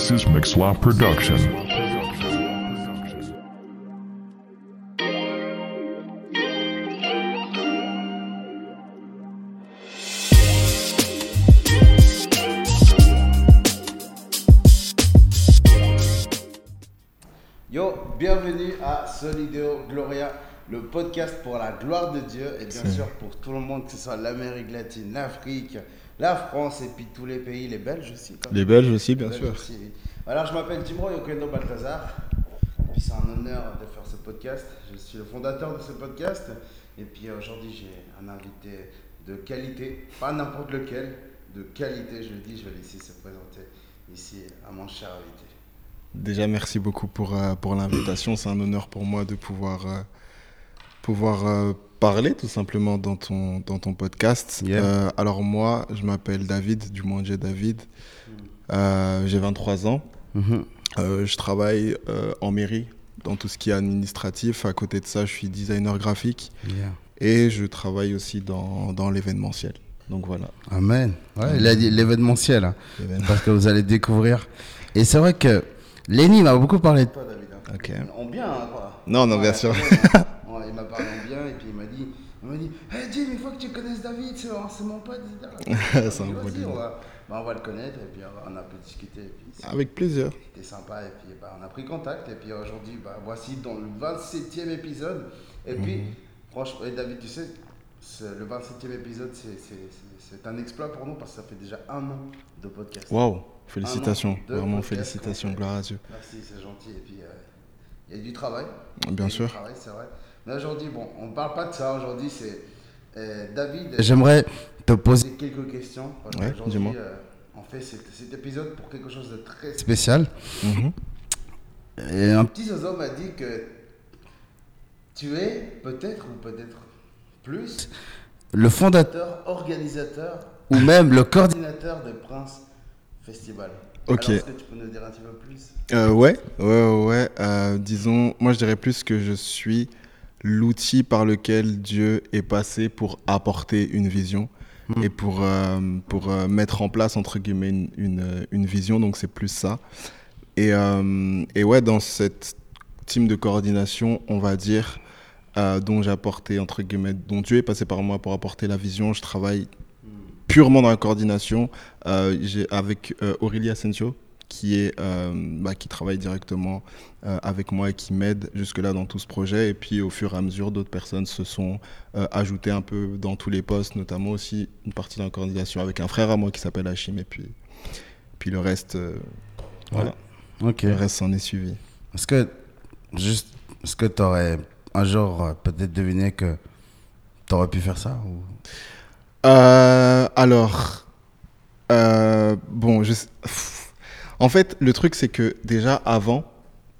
This is Mixlaw Production. Yo, bienvenue à Solideo Gloria, le podcast pour la gloire de Dieu et bien sûr pour tout le monde, que ce soit l'Amérique latine, l'Afrique, la France et puis tous les pays, les Belges aussi. quand Les. Belges aussi, bien sûr. Aussi, oui. Alors, je m'appelle Timro Yokendo Balthazar. Et puis, c'est un honneur de faire ce podcast. Je suis le fondateur de ce podcast. Et puis, aujourd'hui, j'ai un invité de qualité, pas n'importe lequel, de qualité, je le dis. Je vais laisser se présenter ici à mon cher invité. Déjà, merci beaucoup pour, euh, pour l'invitation. C'est un honneur pour moi de pouvoir, euh, pouvoir euh, parler tout simplement dans ton, dans ton podcast. Yeah. Euh, alors moi, je m'appelle David, du moins j'ai David. Euh, j'ai 23 ans. Euh, je travaille euh, en mairie dans tout ce qui est administratif. À côté de ça, je suis designer graphique Yeah. et je travaille aussi dans, dans l'événementiel. Donc voilà. Amen. Ouais, il a dit l'événementiel, hein, parce que vous allez découvrir. Et c'est vrai que Lenny m'a beaucoup parlé de toi, David. hein. Ok. En bien, hein, quoi. Non, non, bien sûr. il m'a parlé en bien et puis il m'a dit, il m'a dit, hey Jim, il faut que tu connaisses David, c'est mon pote. C'est un on va, bah, on va le connaître et puis on a pu discuter. Et puis c'est- Avec plaisir. c'était sympa et puis bah, on a pris contact et puis aujourd'hui bah, voici dans le 27e épisode et puis Mhm. franchement et David tu sais le 27e épisode c'est- un exploit pour nous parce que ça fait déjà un an de podcast. Waouh, félicitations. Vraiment podcast félicitations, gloire à Dieu. Merci c'est gentil et puis euh, il y a du travail. Bien Il y a sûr. Du travail c'est vrai. Mais aujourd'hui bon on parle pas de ça aujourd'hui c'est euh, David. J'aimerais te poser quelques questions Ouais, dis-moi. euh, on fait cet, cet épisode pour quelque chose de très spécial. Mhm. Et un petit zozo m'a dit que tu es peut-être ou peut-être plus le fondateur, organisateur ou même le coordinateur de Prince Festival. Ok. Est-ce que tu peux nous dire un petit peu plus? Euh, ouais, ouais, ouais. ouais. Euh, disons, moi je dirais plus que je suis l'outil par lequel Dieu est passé pour apporter une vision Hmm. et pour, euh, pour euh, mettre en place, entre guillemets, une, une, une vision. Donc c'est plus ça. Et, euh, et ouais, dans cette team de coordination, on va dire, euh, dont j'ai apporté, entre guillemets, dont Dieu est passé par moi pour apporter la vision, je travaille purement dans la coordination avec Aurélie Asensio qui est euh, bah, qui travaille directement euh, avec moi et qui m'aide jusque là dans tout ce projet. Et puis au fur et à mesure d'autres personnes se sont euh, ajoutées un peu dans tous les postes notamment aussi une partie dans la coordination avec un frère à moi qui s'appelle Hachim. Et puis puis le reste voilà. Ok. le reste s'en est suivi. Est-ce que, juste, est-ce que tu aurais un jour peut-être deviné que tu aurais pu faire ça ou... Alors, bon, je, pff. En fait, le truc c'est que déjà avant,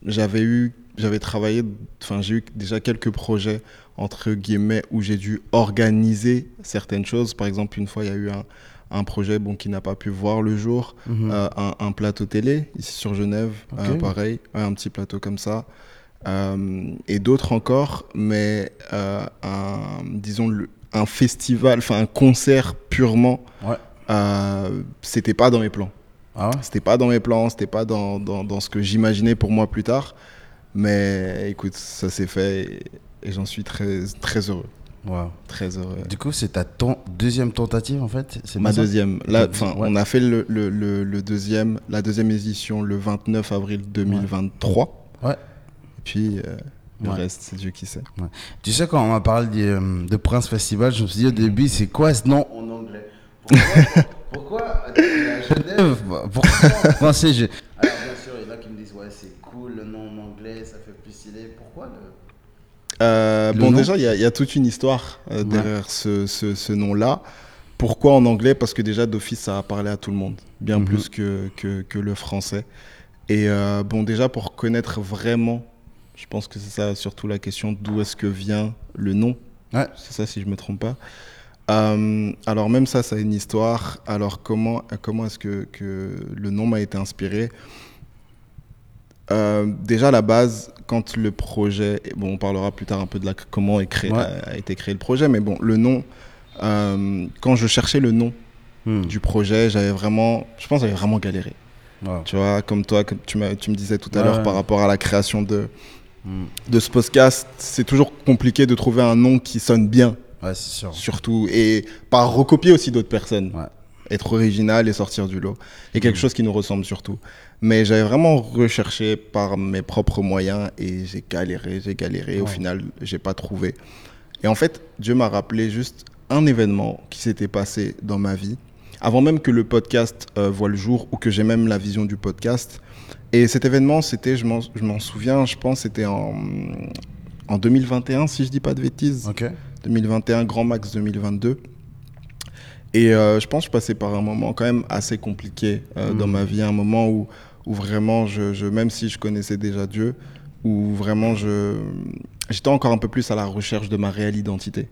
j'avais eu, j'avais travaillé, enfin j'ai eu déjà quelques projets entre guillemets où j'ai dû organiser certaines choses. Par exemple, une fois il y a eu un, un projet bon qui n'a pas pu voir le jour, euh, un, un plateau télé ici sur Genève, euh, pareil, ouais, un petit plateau comme ça. Euh, et d'autres encore, mais un, disons le- un festival, enfin un concert purement, Ouais. c'était pas dans mes plans. Ah ouais C'était pas dans mes plans, c'était pas dans, dans, dans ce que j'imaginais pour moi plus tard. Mais écoute, ça s'est fait et, et j'en suis très, très heureux. Wow. Très heureux. Du coup, c'est ta ton- deuxième tentative en fait Ma deuxième. Là, ouais. on a fait le, le, le, le deuxième, la deuxième édition le 29 avril 2023. Ouais. Et puis euh, le Ouais. reste, c'est Dieu qui sait. Tu sais, quand on m'a parlé de, euh, de Prince Festival, je me suis dit au début, c'est quoi ce nom en anglais? pourquoi à Genève Pourquoi en français je- Alors, bien sûr, il y en a qui me disent, ouais, c'est cool, le nom en anglais, ça fait plus stylé. Pourquoi le... Euh, Le bon, nom déjà, il y, y a toute une histoire euh, derrière ce, ce, ce nom-là. Pourquoi en anglais? Parce que déjà, d'office, ça a parlé à tout le monde, bien Mhm. plus que, que, que le français. Et euh, bon, déjà, pour connaître vraiment, je pense que c'est ça surtout la question d'où est-ce que vient le nom. Ouais. C'est ça, si je me trompe pas. Euh, alors, même ça, ça a une histoire. Alors, comment, comment est-ce que, que le nom m'a été inspiré? Euh, déjà à la base, quand le projet, et bon, on parlera plus tard un peu de la, comment est créé, Ouais. a, a été créé le projet, mais bon, le nom, euh, quand je cherchais le nom Hmm. du projet, j'avais vraiment, je pense, que j'avais vraiment galéré. Tu vois, comme toi, comme tu, tu me disais tout à l'heure par rapport à la création de, mm. de ce podcast, c'est toujours compliqué de trouver un nom qui sonne bien. Ouais, c'est sûr. Surtout. Et par recopier aussi d'autres personnes. Ouais. Être original et sortir du lot. Et quelque mm. chose qui nous ressemble surtout. Mais j'avais vraiment recherché par mes propres moyens et j'ai galéré, j'ai galéré. Au final, j'ai pas trouvé. Et en fait, Dieu m'a rappelé juste un événement qui s'était passé dans ma vie, avant même que le podcast euh, voit le jour ou que j'ai même la vision du podcast. Et cet événement, c'était, je m'en souviens, je pense, c'était en, en 2021, si je dis pas de bêtises. Ok. 2021, grand max 2022. Et euh, je pense que je passais par un moment quand même assez compliqué euh, dans hmm. ma vie, un moment où, où vraiment, je, je, même si je connaissais déjà Dieu, où vraiment je j'étais encore un peu plus à la recherche de ma réelle identité.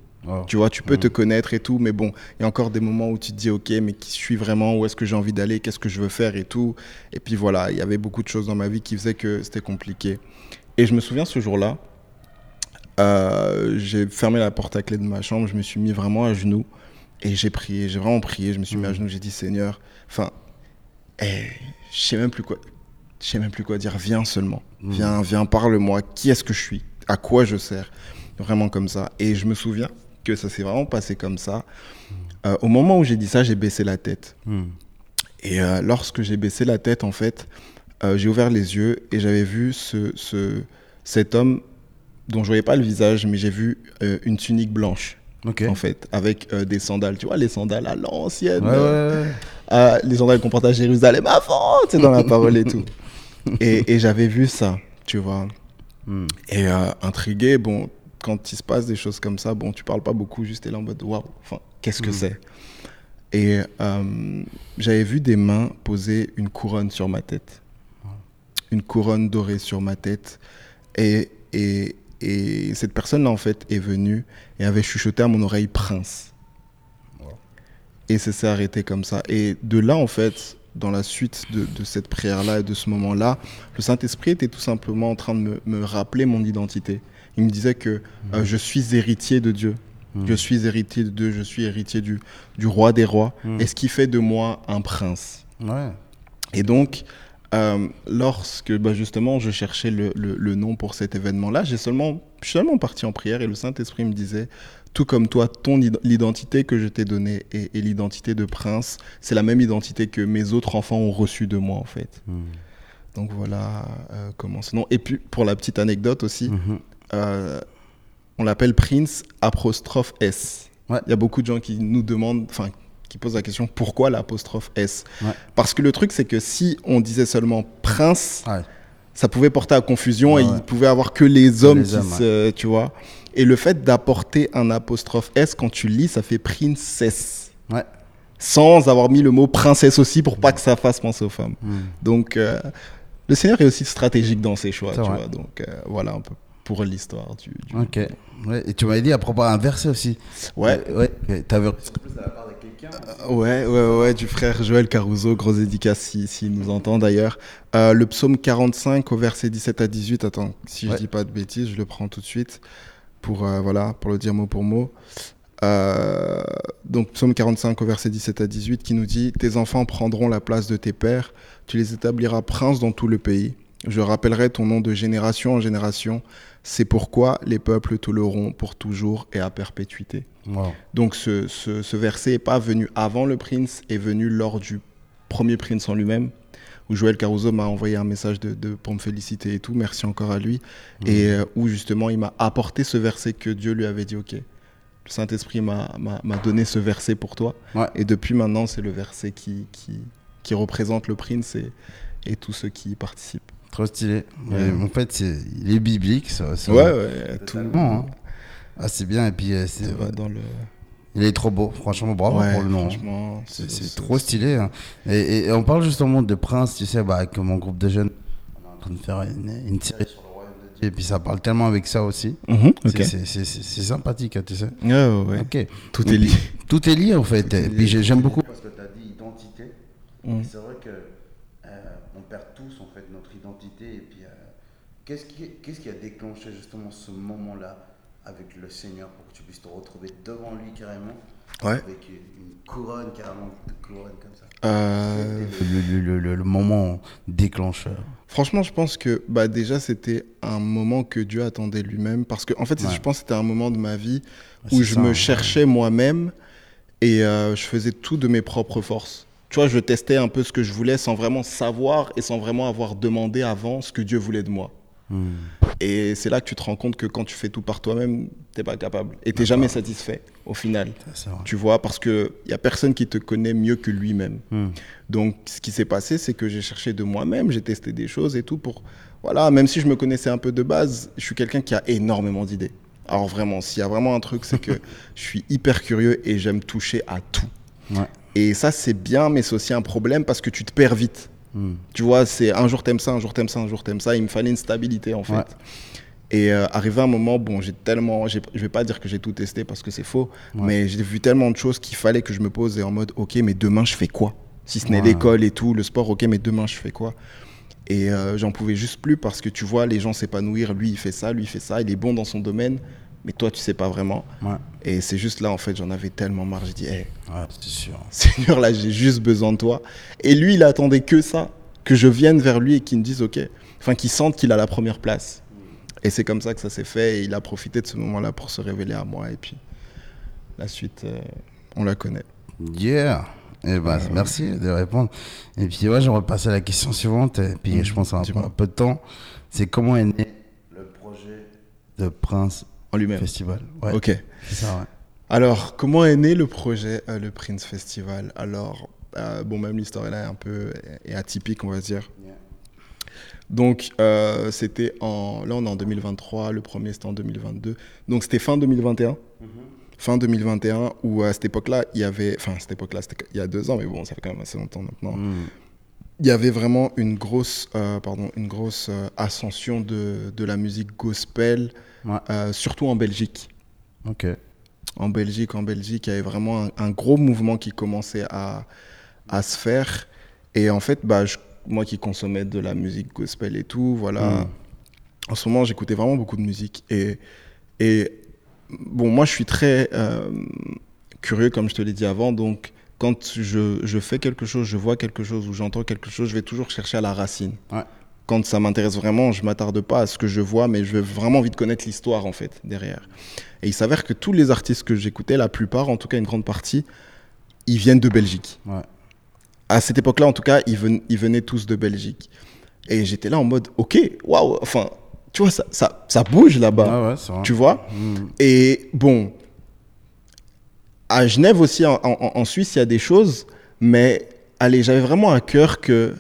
Tu vois, tu peux te connaître et tout, mais bon, il y a encore des moments où tu te dis, ok, mais qui suis vraiment, où est-ce que j'ai envie d'aller, qu'est-ce que je veux faire et tout. Et puis voilà, il y avait beaucoup de choses dans ma vie qui faisaient que c'était compliqué. Et je me souviens ce jour-là, euh, j'ai fermé la porte à clé de ma chambre, je me suis mis vraiment à genoux et j'ai prié, j'ai vraiment prié, je me suis mis à genoux, j'ai dit, Seigneur, enfin, eh, je sais même plus quoi, je sais même plus quoi dire, viens seulement, mmh. viens, viens, parle-moi, qui est-ce que je suis, à quoi je sers, vraiment comme ça. Et je me souviens que ça s'est vraiment passé comme ça. Euh, au moment où j'ai dit ça, j'ai baissé la tête. Mmh. Et euh, lorsque j'ai baissé la tête, en fait, j'ai ouvert les yeux et j'avais vu ce, ce, cet homme dont je voyais pas le visage, mais j'ai vu une tunique blanche. En fait, avec des sandales, tu vois, les sandales à l'ancienne. les sandales qu'on porte à Jérusalem avant, tu sais, dans la parole et tout. Et, et j'avais vu ça, tu vois. Hmm. Et intrigué, bon, quand il se passe des choses comme ça, bon, tu parles pas beaucoup, juste es là en mode waouh, enfin, qu'est-ce que mm. c'est? Et euh, j'avais vu des mains poser une couronne sur ma tête, une couronne dorée sur ma tête, et, et, et cette personne-là en fait est venue et avait chuchoté à mon oreille prince. Et ça s'est arrêté comme ça. Et de là en fait, dans la suite de, de cette prière-là et de ce moment-là, le Saint-Esprit était tout simplement en train de me, me rappeler mon identité il me disait que euh, je suis héritier de Dieu. Je suis héritier de Dieu, je suis héritier du, du roi des rois. Et ce qui fait de moi un prince. Et donc, euh, lorsque bah, justement je cherchais le, le, nom pour cet événement-là, j'ai seulement, je suis seulement parti en prière et le Saint-Esprit me disait, tout comme toi, ton l'identité que je t'ai donnée et, l'identité de prince, c'est la même identité que mes autres enfants ont reçue de moi en fait. Donc voilà euh, comment ce nom. Et puis pour la petite anecdote aussi, mhm. Euh, on l'appelle Prince apostrophe S. Il y a beaucoup de gens qui nous demandent, enfin, qui posent la question pourquoi l'apostrophe S Parce que le truc, c'est que si on disait seulement Prince, ça pouvait porter à confusion et il pouvait avoir que les hommes, qui tu vois. Et le fait d'apporter un apostrophe S, quand tu lis, ça fait Princesse. Sans avoir mis le mot princesse aussi pour pas que ça fasse penser aux femmes. Hmm. Donc, euh, le Seigneur est aussi stratégique dans ses choix, tu vois. Donc, euh, voilà un peu pour l'histoire du, Ok. Et tu m'avais dit à propos d'un verset aussi. Ouais. Euh, ouais. T'avais. Euh, ouais, ouais, ouais, du frère Joël Caruso, gros dédicace s'il si, nous entend d'ailleurs. Euh, le psaume 45 au verset 17 à 18, attends, si je dis pas de bêtises, je le prends tout de suite pour, voilà, pour le dire mot pour mot. donc psaume 45 au verset 17 à 18 qui nous dit Tes enfants prendront la place de tes pères, tu les établiras princes dans tout le pays. Je rappellerai ton nom de génération en génération. C'est pourquoi les peuples te l'auront pour toujours et à perpétuité. Donc ce, ce, verset n'est pas venu avant le prince, est venu lors du premier prince en lui-même, où Joël Caruso m'a envoyé un message de, pour me féliciter et tout, merci encore à lui, mmh. et euh, où justement il m'a apporté ce verset que Dieu lui avait dit, ok, le Saint-Esprit m'a donné ce verset pour toi, et depuis maintenant c'est le verset qui, qui, qui, représente le prince et, et tous ceux qui y participent. Trop stylé. En fait, il est biblique. Ça, ouais, ouais, tout. Hein. Ah, c'est bien. Et puis, euh, c'est. Dans le... Il est trop beau, franchement, bravo pour le nom. Hein. C'est trop stylé. Hein. Et, on parle justement de Prince, tu sais, bah, avec mon groupe de jeunes, on est en train de faire une, série sur le royaume de Dieu. Et puis ça parle tellement avec ça aussi. Mhm, c'est sympathique, tu sais. Ouais, ouais. Ok. Tout est lié. Tout est lié, en fait. Et puis j'aime beaucoup. Parce que tu as dit identité. Mhm. C'est vrai que on perd tous en fait notre identité. Et puis, euh, qu'est-ce qui, qu'est-ce qui a déclenché justement ce moment-là? Avec le Seigneur pour que tu puisses te retrouver devant lui carrément Ouais. Avec une couronne, carrément, de couronne comme ça. Euh, Le, le- le- le moment déclencheur. Franchement, je pense que bah, déjà, c'était un moment que Dieu attendait lui-même. Parce que, en fait, Ouais. je pense que c'était un moment de ma vie où je ça, me cherchais moi-même et euh, je faisais tout de mes propres forces. Tu vois, je testais un peu ce que je voulais sans vraiment savoir et sans vraiment avoir demandé avant ce que Dieu voulait de moi. Hmm. Et c'est là que tu te rends compte que quand tu fais tout par toi-même, t'es pas capable. Et t'es jamais satisfait au final. Ça. Tu vois, parce qu'il n'y a personne qui te connaît mieux que lui-même. Hmm. Donc, ce qui s'est passé, c'est que j'ai cherché de moi-même, j'ai testé des choses et tout pour. Voilà, même si je me connaissais un peu de base, je suis quelqu'un qui a énormément d'idées. Alors, vraiment, s'il y a vraiment un truc, c'est que je suis hyper curieux et j'aime toucher à tout. Ouais. Et ça, c'est bien, mais c'est aussi un problème parce que tu te perds vite. Hmm. Tu vois, c'est un jour t'aimes ça, un jour t'aimes ça, un jour t'aimes ça. Il me fallait une stabilité en fait. Ouais. Et euh, arrivé un moment, bon, j'ai tellement, je vais pas dire que j'ai tout testé parce que c'est faux, Ouais. mais j'ai vu tellement de choses qu'il fallait que je me pose et en mode, ok, mais demain je fais quoi? Si ce n'est Ouais. l'école et tout, le sport, ok, mais demain je fais quoi? Et euh, j'en pouvais juste plus parce que tu vois, les gens s'épanouir, lui il fait ça, lui il fait ça, il est bon dans son domaine, mais toi tu sais pas vraiment. Ouais. Et c'est juste là en fait, j'en avais tellement marre, j'ai dit, hey, Ouais, sûr. Seigneur, là, j'ai juste besoin de toi. Et lui, il attendait que ça, que je vienne vers lui et qu'il me dise, OK, enfin, qu'il sente qu'il a la première place. Et c'est comme ça que ça s'est fait. Et il a profité de ce moment-là pour se révéler à moi. Et puis, la suite, euh, on la connaît. Yeah. Eh ben, merci de répondre. Et puis, ouais, je repasse à la question suivante. Et puis, Mhm, je pense va prendre un peu de temps. C'est comment est né Le projet, le Prince En lui-même. Festival Ouais, OK. c'est ça, ouais. Alors, comment est né le projet, euh, le Prince Festival? Alors, euh, bon, même l'histoire est là un peu est atypique, on va dire. Yeah. Donc, euh, c'était en. Là, on est en 2023, le premier c'était en 2022. Donc, c'était fin 2021. Fin 2021, où à cette époque-là, il y avait. Enfin, à cette époque-là, c'était il y a deux ans, mais bon, ça fait quand même assez longtemps maintenant. Hmm. Il y avait vraiment une grosse, euh, pardon, une grosse euh, ascension de, de la musique gospel, Ouais. euh, surtout en Belgique Ok. en Belgique, en Belgique, il y avait vraiment un, un gros mouvement qui commençait à, à se faire. Et en fait, bah, je- moi qui consommais de la musique gospel et tout, voilà, Mm. en ce moment, j'écoutais vraiment beaucoup de musique. Et, et bon, moi, je suis très curieux, comme je te l'ai dit avant. Donc, quand je, je fais quelque chose, je vois quelque chose ou j'entends quelque chose, je vais toujours chercher à la racine. Ouais. Quand ça m'intéresse vraiment, je m'attarde pas à ce que je vois, mais je veux vraiment envie de connaître l'histoire, en fait, derrière. Et il s'avère que tous les artistes que j'écoutais, la plupart, en tout cas une grande partie, ils viennent de Belgique. Ouais. À cette époque-là, en tout cas, ils, ven- ils venaient tous de Belgique. Et j'étais là en mode, ok, waouh, enfin, tu vois, ça, ça, ça bouge là-bas, ouais, tu vois? Hmm. Et bon, à Genève aussi, en, en- en Suisse, il y a des choses, mais allez, j'avais vraiment à cœur que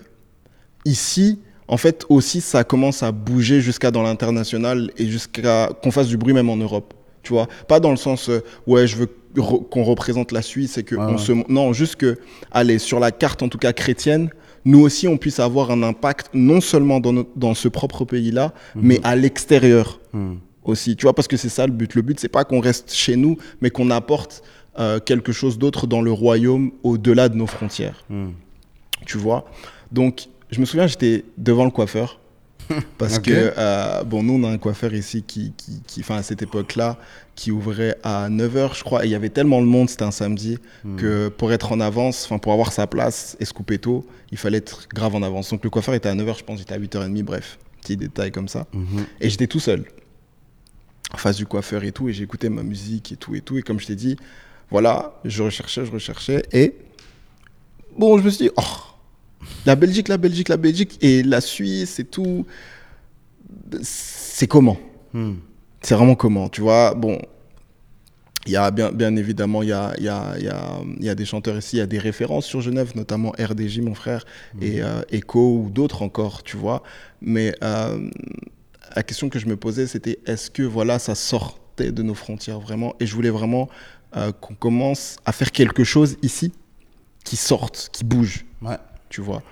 ici, en fait, aussi, ça commence à bouger jusqu'à dans l'international et jusqu'à qu'on fasse du bruit même en Europe. Tu vois, pas dans le sens, euh, ouais, je veux re- qu'on représente la Suisse et que Ouais, on ouais. se. Non, juste que, allez, sur la carte, en tout cas chrétienne, nous aussi, on puisse avoir un impact non seulement dans, notre- dans ce propre pays-là, mais à l'extérieur Hmm. aussi. Tu vois, parce que c'est ça le but. Le but, c'est pas qu'on reste chez nous, mais qu'on apporte euh, quelque chose d'autre dans le royaume au-delà de nos frontières. Hmm. Tu vois? Donc, je me souviens, j'étais devant le coiffeur. Parce que, euh, bon, nous, on a un coiffeur ici qui, qui, qui- enfin, à cette époque-là, qui ouvrait à 9h, je crois. Et il y avait tellement de monde, c'était un samedi, que pour être en avance, enfin, pour avoir sa place et se couper tôt, il fallait être grave en avance. Donc, le coiffeur était à 9h, je pense, j'étais à 8h30, bref, petit détail comme ça. Mhm. Et j'étais tout seul, en face du coiffeur et tout, et j'écoutais ma musique et tout et tout. Et comme je t'ai dit, voilà, je recherchais, je recherchais. Et bon, je me suis dit, oh, la Belgique, la Belgique, la Belgique, et la Suisse et tout, c'est comment Hmm. C'est vraiment comment Tu vois, bon, il y a bien, bien évidemment, il y a, y, a, y, a, y a des chanteurs ici, il y a des références sur Genève, notamment RDJ, mon frère, et euh, Echo ou d'autres encore, tu vois. Mais euh, la question que je me posais, c'était est-ce que voilà, ça sortait de nos frontières vraiment? Et je voulais vraiment euh, qu'on commence à faire quelque chose ici qui sorte, qui bouge, Ouais. tu vois.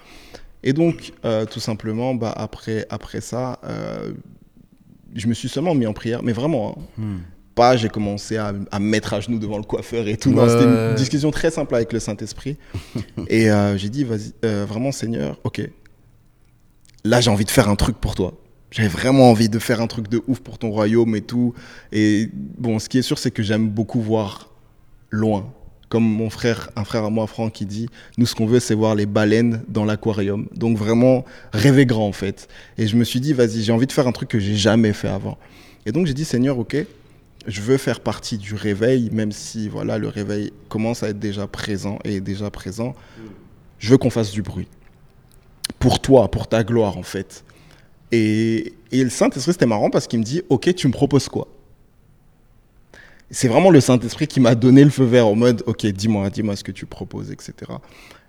Et donc, euh, tout simplement, bah, après, après ça, euh, je me suis seulement mis en prière, mais vraiment, hein, Hmm. pas j'ai commencé à, à me mettre à genoux devant le coiffeur et tout. Ouais, c'était une discussion très simple avec le Saint-Esprit. et j'ai dit, vas-y, vraiment, Seigneur, ok. Là, j'ai envie de faire un truc pour toi. J'avais vraiment envie de faire un truc de ouf pour ton royaume et tout. Et bon, ce qui est sûr, c'est que j'aime beaucoup voir loin. comme mon frère, un frère à moi, Franck, qui dit, nous, ce qu'on veut, c'est voir les baleines dans l'aquarium. Donc vraiment, rêver grand, en fait. Et je me suis dit, vas-y, j'ai envie de faire un truc que j'ai jamais fait avant. Et donc, j'ai dit, Seigneur, ok, je veux faire partie du réveil, même si, voilà, le réveil commence à être déjà présent et est déjà présent. Je veux qu'on fasse du bruit. Pour toi, pour ta gloire, en fait. Et, le Saint-Esprit, c'était marrant parce qu'il me dit, ok, tu me proposes quoi? C'est vraiment le Saint-Esprit qui m'a donné le feu vert au mode, ok, dis-moi, dis-moi ce que tu proposes, etc.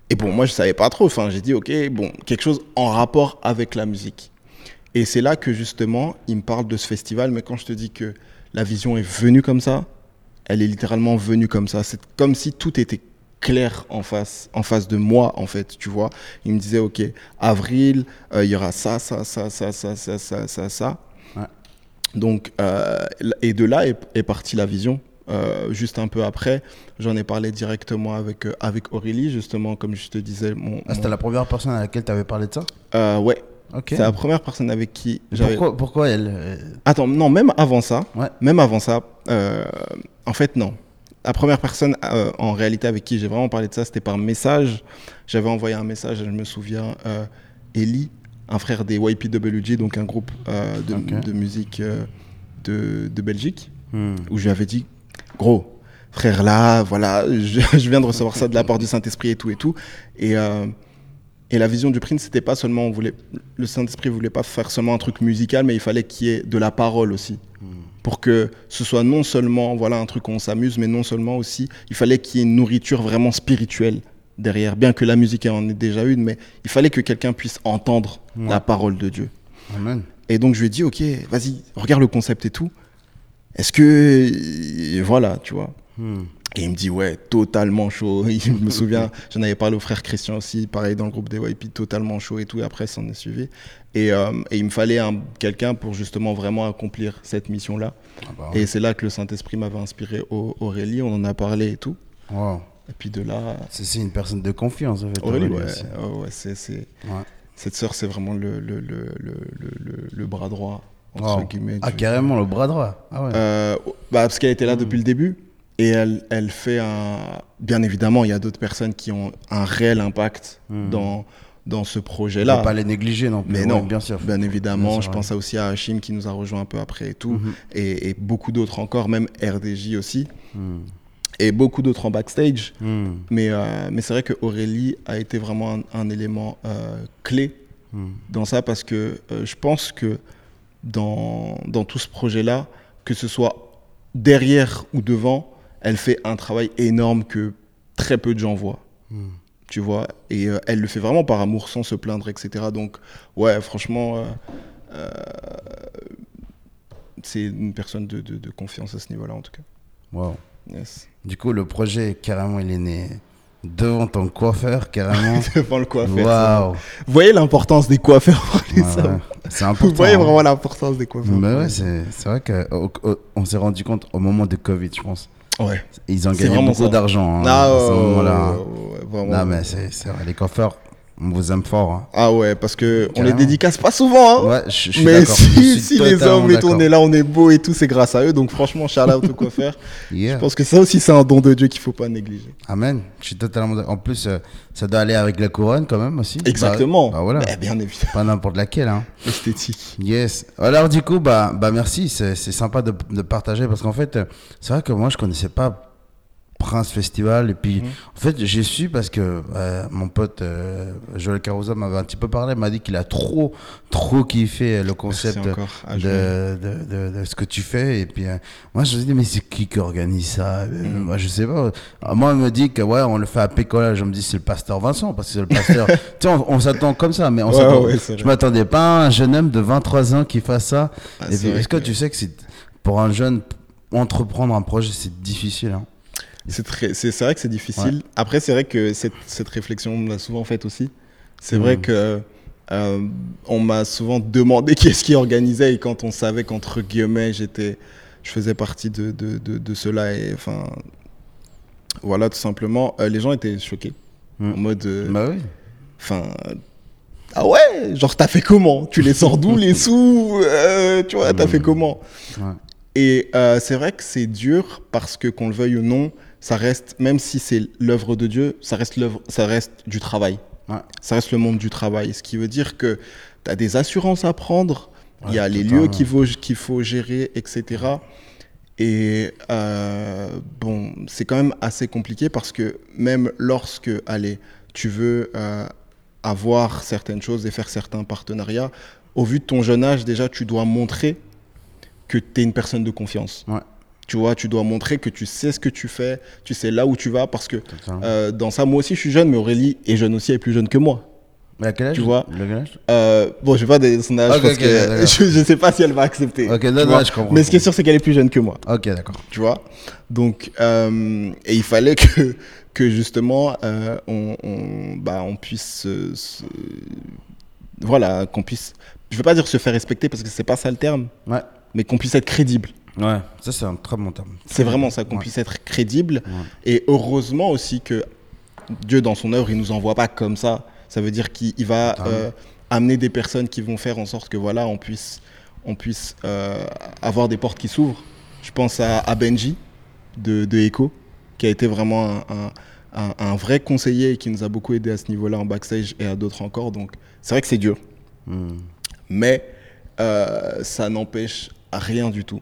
Et bon, moi, je savais pas trop. Enfin, j'ai dit, ok, bon, quelque chose en rapport avec la musique. Et c'est là que justement, il me parle de ce festival. Mais quand je te dis que la vision est venue comme ça, elle est littéralement venue comme ça. C'est comme si tout était clair en face, en face de moi, en fait, tu vois. Il me disait, ok, avril, euh, il y aura ça, ça, ça, ça, ça, ça, ça, ça, ça. Donc, euh, et de là est, partie la vision. Euh, juste un peu après, j'en ai parlé directement avec, avec Aurélie, justement, comme je te disais. Mon, ah, C'était la première personne à laquelle tu avais parlé de ça? Ouais. C'est la première personne avec qui j'avais. Pourquoi, pourquoi, elle Attends, non, même avant ça. Ouais. Même avant ça. en fait, non. La première personne en réalité avec qui j'ai vraiment parlé de ça, c'était par message. J'avais envoyé un message, je me souviens, Ellie, un frère des YPWG, donc un groupe euh, de, musique euh, de, Belgique, hmm. où je lui avais dit, gros, frère là, voilà, je, viens de recevoir ça de la part du Saint-Esprit et tout et tout. Et, euh, et la vision du Prince, c'était pas seulement, on voulait, le Saint-Esprit voulait pas faire seulement un truc musical, mais il fallait qu'il y ait de la parole aussi. Hmm. Pour que ce soit non seulement voilà un truc où on s'amuse, mais non seulement aussi, il fallait qu'il y ait une nourriture vraiment spirituelle derrière, bien que la musique en ait déjà une, mais il fallait que quelqu'un puisse entendre la parole de Dieu. Amen. Et donc je lui ai dit, ok, vas-y, regarde le concept et tout. Est-ce que... Voilà, tu vois. Hmm. Et il me dit, ouais, totalement chaud. Je me souviens, j'en avais parlé au frère Christian aussi, pareil dans le groupe des YP, totalement chaud et tout. Et après, ça en est suivi. Et, euh, et il me fallait quelqu'un pour justement vraiment accomplir cette mission-là. Ah bah et c'est là que le Saint-Esprit m'avait inspiré Aurélie, on en a parlé et tout. Wow. Et puis de là. C'est une personne de confiance, en fait. Aurélie, ouais. ouais c'est, Cette sœur, c'est vraiment le, le, le, le, bras droit, entre guillemets. Ah, carrément, le bras droit. Ah ouais. Euh, bah, parce qu'elle était là hmm. depuis le début. Et elle, elle fait un. Bien évidemment, il y a d'autres personnes qui ont un réel impact hmm. dans, dans ce projet-là. ne pas les négliger non plus. Mais non, bien sûr. Bien évidemment, je pense aussi à Hachim qui nous a rejoint un peu après et tout. Hmm. Et, et, beaucoup d'autres encore, même RDJ aussi et beaucoup d'autres en backstage. Hmm. Mais, euh, mais c'est vrai que Aurélie a été vraiment un, élément euh, clé hmm. dans ça parce que euh, je pense que dans, dans tout ce projet-là, que ce soit derrière ou devant, elle fait un travail énorme que très peu de gens voient. Tu vois Et elle le fait vraiment par amour, sans se plaindre, etc. Donc, ouais, franchement, c'est une personne de, de, de confiance à ce niveau-là, en tout cas. Wow. Du coup, le projet, carrément, il est né devant ton coiffeur, carrément. devant le coiffeur. Vous voyez l'importance des coiffeurs pour les hommes C'est important. Vous voyez hein. vraiment l'importance des coiffeurs. Mais ouais, c'est vrai qu'on s'est rendu compte au moment de Covid, je pense. Ouais. Ils ont gagné beaucoup d'argent. Hein, ah, à ce moment-là. non, mais c'est vrai, les coiffeurs, on vous aime fort. Hein. Ah ouais, parce que on les dédicace pas souvent. Hein. Ouais, je, suis Mais si, si les hommes et on est là, on est beau et tout, c'est grâce à eux. Donc franchement, shout out au coiffeur. Je pense que ça aussi, c'est un don de Dieu qu'il faut pas négliger. Amen. Je suis totalement En plus, euh, ça doit aller avec la couronne quand même aussi. Exactement. Bah, voilà. bien évidemment. Pas n'importe laquelle. Hein. Esthétique. Yes. Alors du coup, bah, bah merci. C'est sympa de, de partager parce qu'en fait, c'est vrai que moi, je connaissais pas Prince Festival. Et puis, mhm. en fait, j'ai su parce que mon pote euh, Joël Caruso m'avait un petit peu parlé, m'a dit qu'il a trop, trop kiffé le concept de, de, de, ce que tu fais. Et puis, euh, moi, je me suis dit, mais c'est qui qui organise ça mhm. Moi, je sais pas. Moi, il me dit que, ouais, on le fait à Pécola. Je me dis, c'est le pasteur Vincent, parce que c'est le pasteur. tu sais, on, s'attend comme ça, mais on je m'attendais pas à un jeune homme de 23 ans qui fasse ça. Ah, est-ce que, que tu sais que c'est pour un jeune entreprendre un projet, c'est difficile hein c'est vrai que c'est difficile. Après, c'est vrai que cette, cette réflexion, on l'a souvent faite aussi. C'est vrai mmh. que euh, on m'a souvent demandé qui est-ce qui organisait et quand on savait qu'entre guillemets, j'étais, je faisais partie de, de, de, cela et enfin, voilà, tout simplement, euh, les gens étaient choqués. Mmh. En mode. Euh, bah oui. Enfin. Ah ouais, genre t'as fait comment? Tu les sors d'où les sous? Tu vois, t'as mmh. fait comment? Et c'est vrai que c'est dur parce que qu'on le veuille ou non, ça reste, même si c'est l'œuvre de Dieu, ça reste, l'œuvre, ça reste du travail. Ouais. Ça reste le monde du travail. Ce qui veut dire que tu as des assurances à prendre, il y a les lieux qu'il faut, qu'il faut gérer, etc. Et euh, bon, c'est quand même assez compliqué parce que même lorsque, allez, tu veux euh, avoir certaines choses et faire certains partenariats, au vu de ton jeune âge, déjà, tu dois montrer que tu es une personne de confiance. Ouais. Tu vois, tu dois montrer que tu sais ce que tu fais, tu sais là où tu vas, parce que euh, dans ça, moi aussi, je suis jeune, mais Aurélie est jeune aussi, elle est plus jeune que moi. Mais à quel âge tu vois. Le quel âge Euh, bon, je vais pas donner son âge parce que je, je sais pas si elle va accepter. Ok, tu non, non, vois. je comprends. Mais ce qui est sûr, c'est qu'elle est plus jeune que moi, Ok, d'accord. tu vois. Donc, euh, et il fallait que, que justement, euh, on, on, bah, on puisse, se- se- voilà, qu'on puisse, je veux pas dire se faire respecter parce que c'est pas ça le terme, Ouais. mais qu'on puisse être crédible. Ouais, ça c'est un très bon terme. C'est vraiment ça, qu'on Ouais. puisse être crédible. Ouais. Et heureusement aussi que Dieu, dans son œuvre, il nous envoie pas comme ça. Ça veut dire qu'il il va Totalement. euh, amener des personnes qui vont faire en sorte que voilà, on puisse, on puisse euh, avoir des portes qui s'ouvrent. Je pense à, à Benji de, de Echo, qui a été vraiment un, un- un- un vrai conseiller et qui nous a beaucoup aidé à ce niveau-là en backstage et à d'autres encore. Donc c'est vrai que c'est dur, Hmm. mais euh, ça n'empêche rien du tout.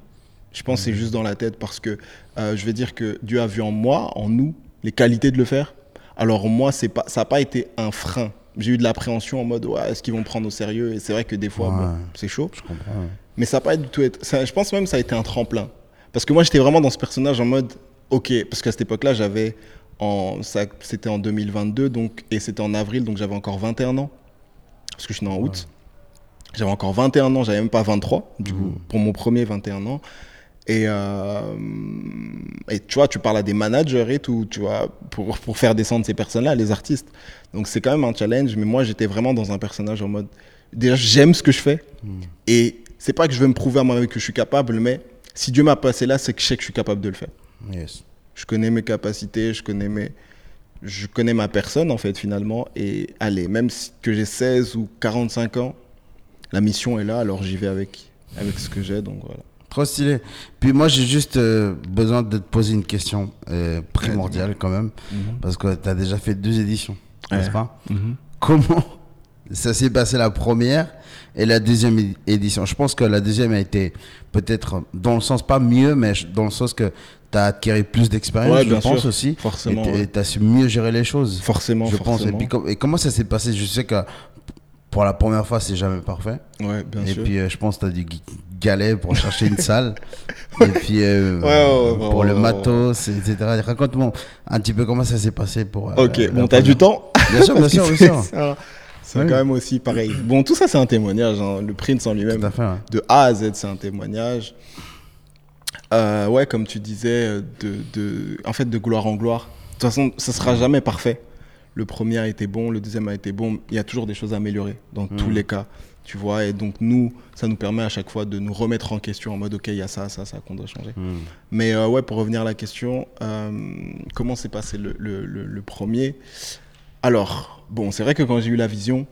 Je pense que c'est juste dans la tête parce que euh, je vais dire que Dieu a vu en moi, en nous, les qualités de le faire. Alors moi, c'est pas, ça n'a pas été un frein. J'ai eu de l'appréhension en mode, ouais, est-ce qu'ils vont me prendre au sérieux? Et c'est vrai que des fois, Ouais. bon, c'est chaud. Je comprends. ouais. Mais ça n'a pas du tout été. ça- je pense même que ça a été un tremplin. Parce que moi, j'étais vraiment dans ce personnage en mode, ok, parce qu'à cette époque-là, j'avais. En, ça, c'était en 2022, donc, et c'était en avril, donc j'avais encore 21 ans. Parce que je suis né en août. J'avais encore 21 ans, j'avais même pas 23, du coup, pour mon premier 21 ans. Et, euh, et tu vois, tu parles à des managers et tout, tu vois, pour, pour faire descendre ces personnes-là, les artistes. Donc c'est quand même un challenge, mais moi j'étais vraiment dans un personnage en mode, déjà j'aime ce que je fais, et c'est pas que je veux me prouver à moi-même que je suis capable, mais si Dieu m'a passé là, c'est que je sais que je suis capable de le faire. Yes. Je connais mes capacités, je connais mes... Je connais ma personne en fait finalement et allez, même si que j'ai 16 ou 45 ans, la mission est là, alors j'y vais avec, avec ce que j'ai, donc voilà. Trop stylé. Puis moi, j'ai juste euh, besoin de te poser une question euh, primordiale quand même, parce que tu as déjà fait deux éditions, n'est-ce Ouais. pas Comment ça s'est passé la première et la deuxième édition? Je pense que la deuxième a été peut-être dans le sens pas mieux, mais dans le sens que tu as acquis plus d'expérience, Ouais, je pense sûr. aussi. Forcément, Et tu as su mieux gérer les choses. Forcément, je pense. Et, puis, et comment ça s'est passé? Je sais que pour la première fois, c'est jamais parfait. Ouais, bien et sûr. puis, euh, je pense que tu as dû galer pour chercher une salle. Et puis, euh, Ouais, ouais, ouais, pour le matos, etc. Raconte-moi un petit peu comment ça s'est passé pour. euh, ok, bon, t'as du temps Bien sûr, bien sûr, bien c'est sûr. C'est quand même aussi pareil. Bon, tout ça, c'est un témoignage. hein. Le Prince en lui-même, de A à Z, c'est un témoignage. Ouais, comme tu disais, de, de, en fait, de gloire en gloire. De toute façon, ça sera jamais parfait. Le premier a été bon, le deuxième a été bon. Il y a toujours des choses à améliorer dans tous les cas. Tu vois, et donc nous, ça nous permet à chaque fois de nous remettre en question en mode, ok, il y a ça, ça, ça qu'on doit changer. Hmm. Mais euh, ouais, pour revenir à la question, euh, comment s'est passé le, le- le- le premier? Alors, bon, c'est vrai que quand j'ai eu la vision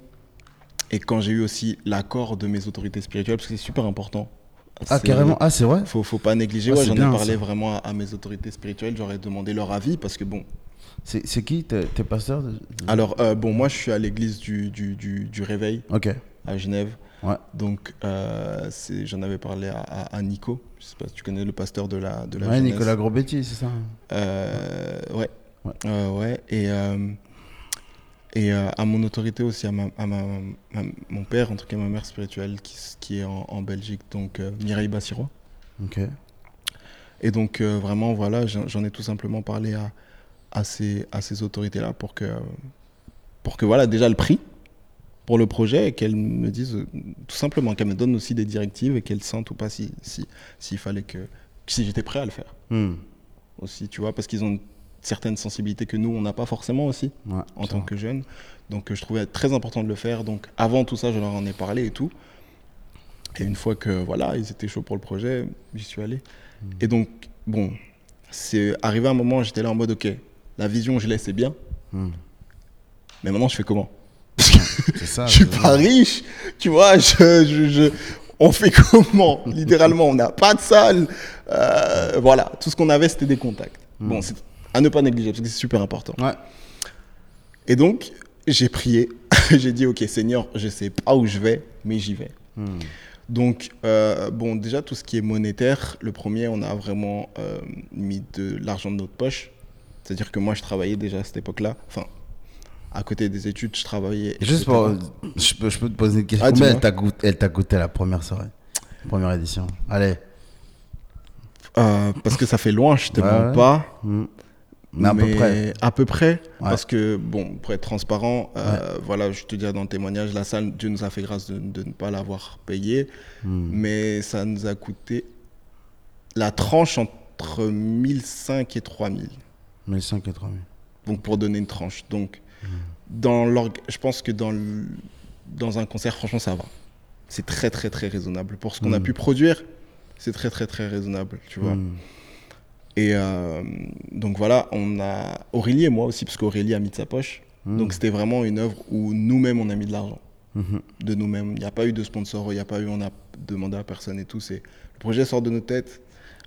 et quand j'ai eu aussi l'accord de mes autorités spirituelles, parce que c'est super important. Ah, carrément Ah, c'est vrai? Faut, faut pas négliger. Ah, ouais, j'en ai parlé ça. vraiment à, à mes autorités spirituelles. J'aurais demandé leur avis parce que bon. C'est qui T'es pasteur de- Alors euh, bon, moi je suis à l'église du, du, du, du Réveil à Genève. Ouais. Donc euh, j'en avais parlé à, à- à Nico. Je sais pas si tu connais le pasteur de la de la Ouais, jeunesse. Nicolas Grosbetti, c'est ça Euh, ouais. Ouais. Euh, ouais. Et, et à mon autorité aussi, à, ma, à ma- ma- mon père, en tout cas ma mère spirituelle, qui, qui est en, en Belgique, donc Mireille Bassirois. Ok. Et donc vraiment, voilà, j'en ai tout simplement parlé à, à ces, à ces autorités-là pour que, pour que, voilà, déjà le prix pour le projet et qu'elles me disent euh, tout simplement, qu'elles me donnent aussi des directives et qu'elles sentent ou pas si, si, s'il fallait que, si j'étais prêt à le faire Hmm. aussi, tu vois, parce qu'ils ont certaines sensibilités que nous, on n'a pas forcément aussi Ouais, en tant que jeunes. Donc euh, je trouvais très important de le faire. Donc avant tout ça, je leur en ai parlé et tout. Et une fois que voilà, ils étaient chauds pour le projet, j'y suis allé. Hmm. Et donc, bon, c'est arrivé un moment, j'étais là en mode, ok, la vision, je l'ai, c'est bien. Hmm. Mais maintenant, je fais comment C'est ça. Je suis pas riche, tu vois, je, je- je- on fait comment Littéralement, on n'a pas de salle. Euh, voilà, tout ce qu'on avait, c'était des contacts. Hmm. Bon, c'est- À ne pas négliger, parce que c'est super important. Ouais. Et donc, j'ai prié. j'ai dit, OK, Seigneur, je sais pas où je vais, mais j'y vais. Hmm. Donc, euh, bon, déjà, tout ce qui est monétaire, le premier, on a vraiment euh, mis de l'argent de notre poche. C'est-à-dire que moi, je travaillais déjà à cette époque-là. Enfin, à côté des études, je travaillais. Juste pour. Je peux, je peux te poser une question. Ah, Combien elle t'a coûté, la première soirée? Première édition. Allez. Euh, parce que ça fait loin, je te Ouais, mens ouais. pas. Hmm. Mais à peu près. À peu près. Ouais. Parce que, bon, pour être transparent, euh, voilà, je te dis dans le témoignage, la salle, Dieu nous a fait grâce de, de ne pas l'avoir payée. Hmm. Mais ça nous a coûté la tranche entre 1005 et 3000. 1500 et 3000. Donc, pour donner une tranche. Donc, dans l'org- je pense que dans, le- dans un concert, franchement, ça va. C'est très, très, très raisonnable. Pour ce qu'on a Mm. pu produire, c'est très, très, très raisonnable, tu vois. Hmm. Et euh, donc voilà, on a Aurélie et moi aussi, parce qu'Aurélie a mis de sa poche. Mm. Donc c'était vraiment une œuvre où nous-mêmes, on a mis de l'argent. De nous-mêmes. Il n'y a pas eu de sponsor, il n'y a pas eu, on a demandé à personne et tout. Le projet sort de nos têtes.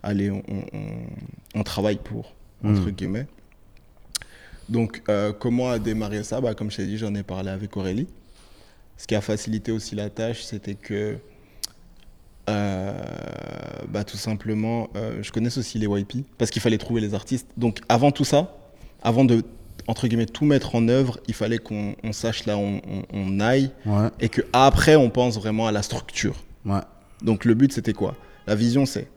Allez, on, on- on- on travaille pour, entre Mm. guillemets. Donc, euh, comment a démarré ça? Bah, Comme je t'ai dit, j'en ai parlé avec Aurélie. Ce qui a facilité aussi la tâche, c'était que, euh, bah, tout simplement, euh, je connaissais aussi les YP, parce qu'il fallait trouver les artistes. Donc, avant tout ça, avant de, entre guillemets, tout mettre en œuvre, il fallait qu'on on sache là où on, on- on aille, Ouais. et qu'après, on pense vraiment à la structure. Ouais. Donc, le but, c'était quoi? La vision, c'est,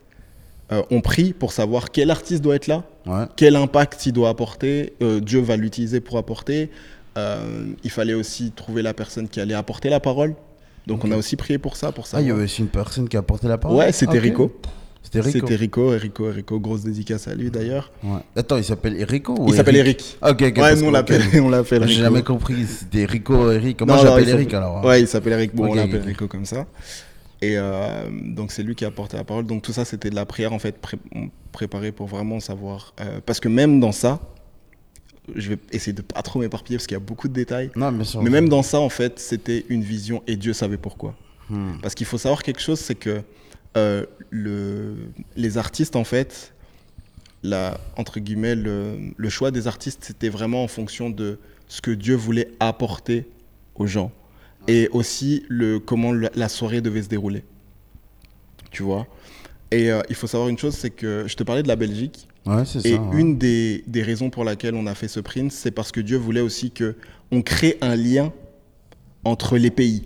euh, on prie pour savoir quel artiste doit être là, Ouais. quel impact il doit apporter, euh, Dieu va l'utiliser pour apporter. Euh, il fallait aussi trouver la personne qui allait apporter la parole. Donc on a aussi prié pour ça, pour ça. Ah, il y avait aussi une personne qui a porté la parole Ouais, c'était Ah, ok. Rico. C'était Rico. C'était Rico, Rico, Rico, grosse dédicace à lui d'ailleurs. Ouais. Attends, il s'appelle Rico ou Il s'appelle Eric. Ah, Ok, ok. Ouais, parce nous on l'appelle, l'appelle J'ai Rico. jamais compris. C'était Rico, Eric. Moi, j'appelle Eric alors. hein. Ouais, il s'appelle Eric. Bon, on l'appelle. Rico comme ça. Et euh, donc c'est lui qui a porté la parole. Donc tout ça c'était de la prière en fait, pré- on préparait pour vraiment savoir. euh, parce que même dans ça, je vais essayer de pas trop m'éparpiller parce qu'il y a beaucoup de détails. Non, sûr. Mais même dans ça, en fait, c'était une vision et Dieu savait pourquoi. Hmm. Parce qu'il faut savoir quelque chose, c'est que euh, le, les artistes, en fait, la, entre guillemets, le, le choix des artistes, c'était vraiment en fonction de ce que Dieu voulait apporter aux gens. Et aussi le, comment la, soirée devait se dérouler. Tu vois? Et euh, il faut savoir une chose, c'est que je te parlais de la Belgique. Ouais, c'est Et ça. ouais. une des, des raisons pour laquelle on a fait ce print, c'est parce que Dieu voulait aussi que on crée un lien entre les pays.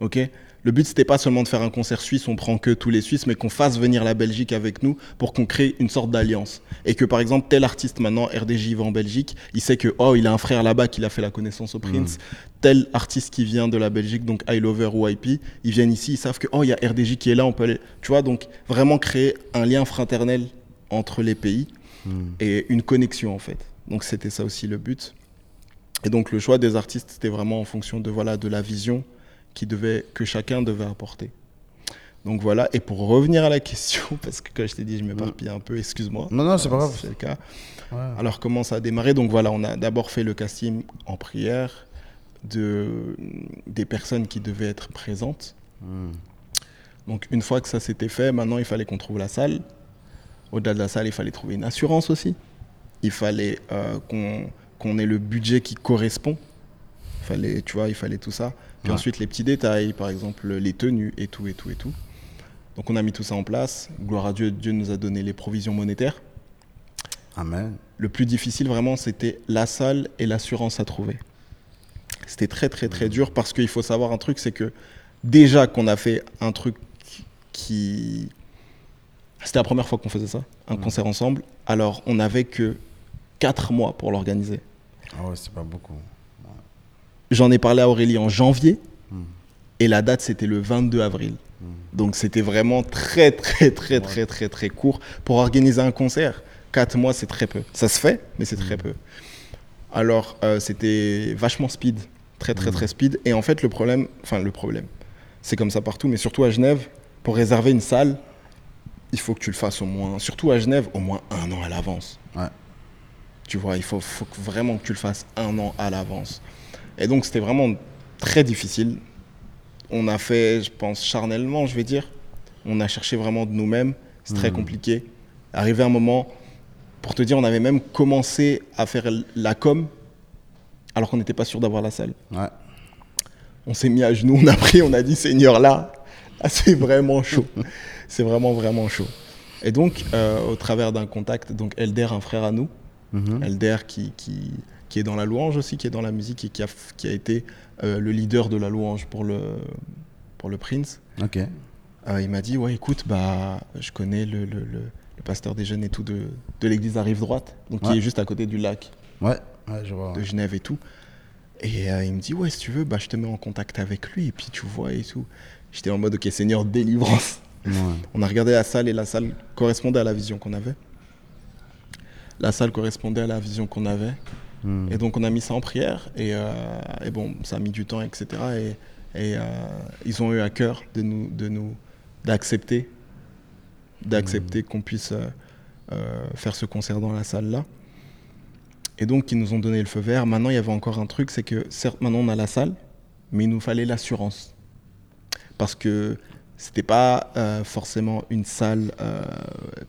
Ok? Le but, c'était pas seulement de faire un concert suisse, on prend que tous les Suisses, mais qu'on fasse venir la Belgique avec nous pour qu'on crée une sorte d'alliance. Et que par exemple, tel artiste maintenant, RDJ va en Belgique, il sait que, oh, il a un frère là-bas qui l'a fait la connaissance au Prince. Tel artiste qui vient de la Belgique, donc I Lover ou IP, ils viennent ici, ils savent que, oh, il y a RDJ qui est là, on peut aller. Tu vois, donc vraiment créer un lien fraternel entre les pays Hmm. et une connexion en fait. Donc c'était ça aussi le but. Et donc le choix des artistes c'était vraiment en fonction de voilà de la vision qui devait que chacun devait apporter. Donc voilà. Et pour revenir à la question parce que comme je t'ai dit je m'éparpille un peu, excuse-moi. Non, non, c'est pas Euh, grave. C'est le cas. Ouais. Alors comment ça a démarré? Donc voilà, on a d'abord fait le casting en prière de des personnes qui devaient être présentes. Hmm. Donc une fois que ça s'était fait, maintenant il fallait qu'on trouve la salle. Au-delà de la salle, il fallait trouver une assurance aussi. Il fallait euh, qu'on ait le budget qui correspond. Il fallait, tu vois, il fallait tout ça. Puis Ouais. ensuite les petits détails, par exemple les tenues et tout et tout et tout. Donc on a mis tout ça en place. Gloire à Dieu, Dieu nous a donné les provisions monétaires. Amen. Le plus difficile vraiment, c'était la salle et l'assurance à trouver. C'était très très très dur parce qu'il faut savoir un truc, c'est que déjà qu'on a fait un truc qui... C'était la première fois qu'on faisait ça, un concert ensemble. Alors on n'avait que 4 mois pour l'organiser. Ah ouais, c'est pas beaucoup. J'en ai parlé à Aurélie en janvier Hmm. et la date c'était le 22 avril. Donc c'était vraiment très très très très très très court pour organiser un concert. 4 mois c'est très peu. Ça se fait, mais c'est très peu. Alors euh, c'était vachement speed, très très très speed. Et en fait le problème, enfin le problème, c'est comme ça partout, mais surtout à Genève, pour réserver une salle, il faut que tu le fasses au moins, surtout à Genève, au moins un an à l'avance. Ouais. Tu vois, il faut, vraiment que tu le fasses un an à l'avance. Et donc, c'était vraiment très difficile. On a fait, je pense, charnellement, je vais dire. On a cherché vraiment de nous-mêmes. C'est très Mhm. compliqué. Arrivé un moment, Pour te dire, on avait même commencé à faire la com alors qu'on n'était pas sûr d'avoir la salle. Ouais. On s'est mis à genoux, on a pris, on a dit Seigneur, là, là c'est vraiment chaud. c'est vraiment, vraiment chaud. Et donc, euh, au travers d'un contact, donc Elder, un frère à nous, Mhm. Elder qui, qui, qui est dans la louange aussi, qui est dans la musique et qui a, qui a été euh, le leader de la louange pour le, pour le Prince. Ok. Euh, il m'a dit ouais écoute bah je connais le, le, le- le pasteur des jeunes et tout de, de l'église Arrive Droite donc qui est juste à côté du lac Ouais, ouais, je vois. de Genève et tout et euh, il me dit ouais si tu veux bah je te mets en contact avec lui et puis tu vois et tout j'étais en mode ok Seigneur délivrance Ouais. on a regardé la salle et la salle correspondait à la vision qu'on avait la salle correspondait à la vision qu'on avait Hmm. et donc on a mis ça en prière et, euh, et bon, ça a mis du temps, etc. Et, et, euh, ils ont eu à cœur de nous, de nous, d'accepter, d'accepter qu'on puisse euh, faire ce concert dans la salle là. Et donc ils nous ont donné le feu vert. Maintenant il y avait encore un truc, c'est que certes maintenant on a la salle, mais il nous fallait l'assurance parce que c'était pas euh, forcément une salle euh,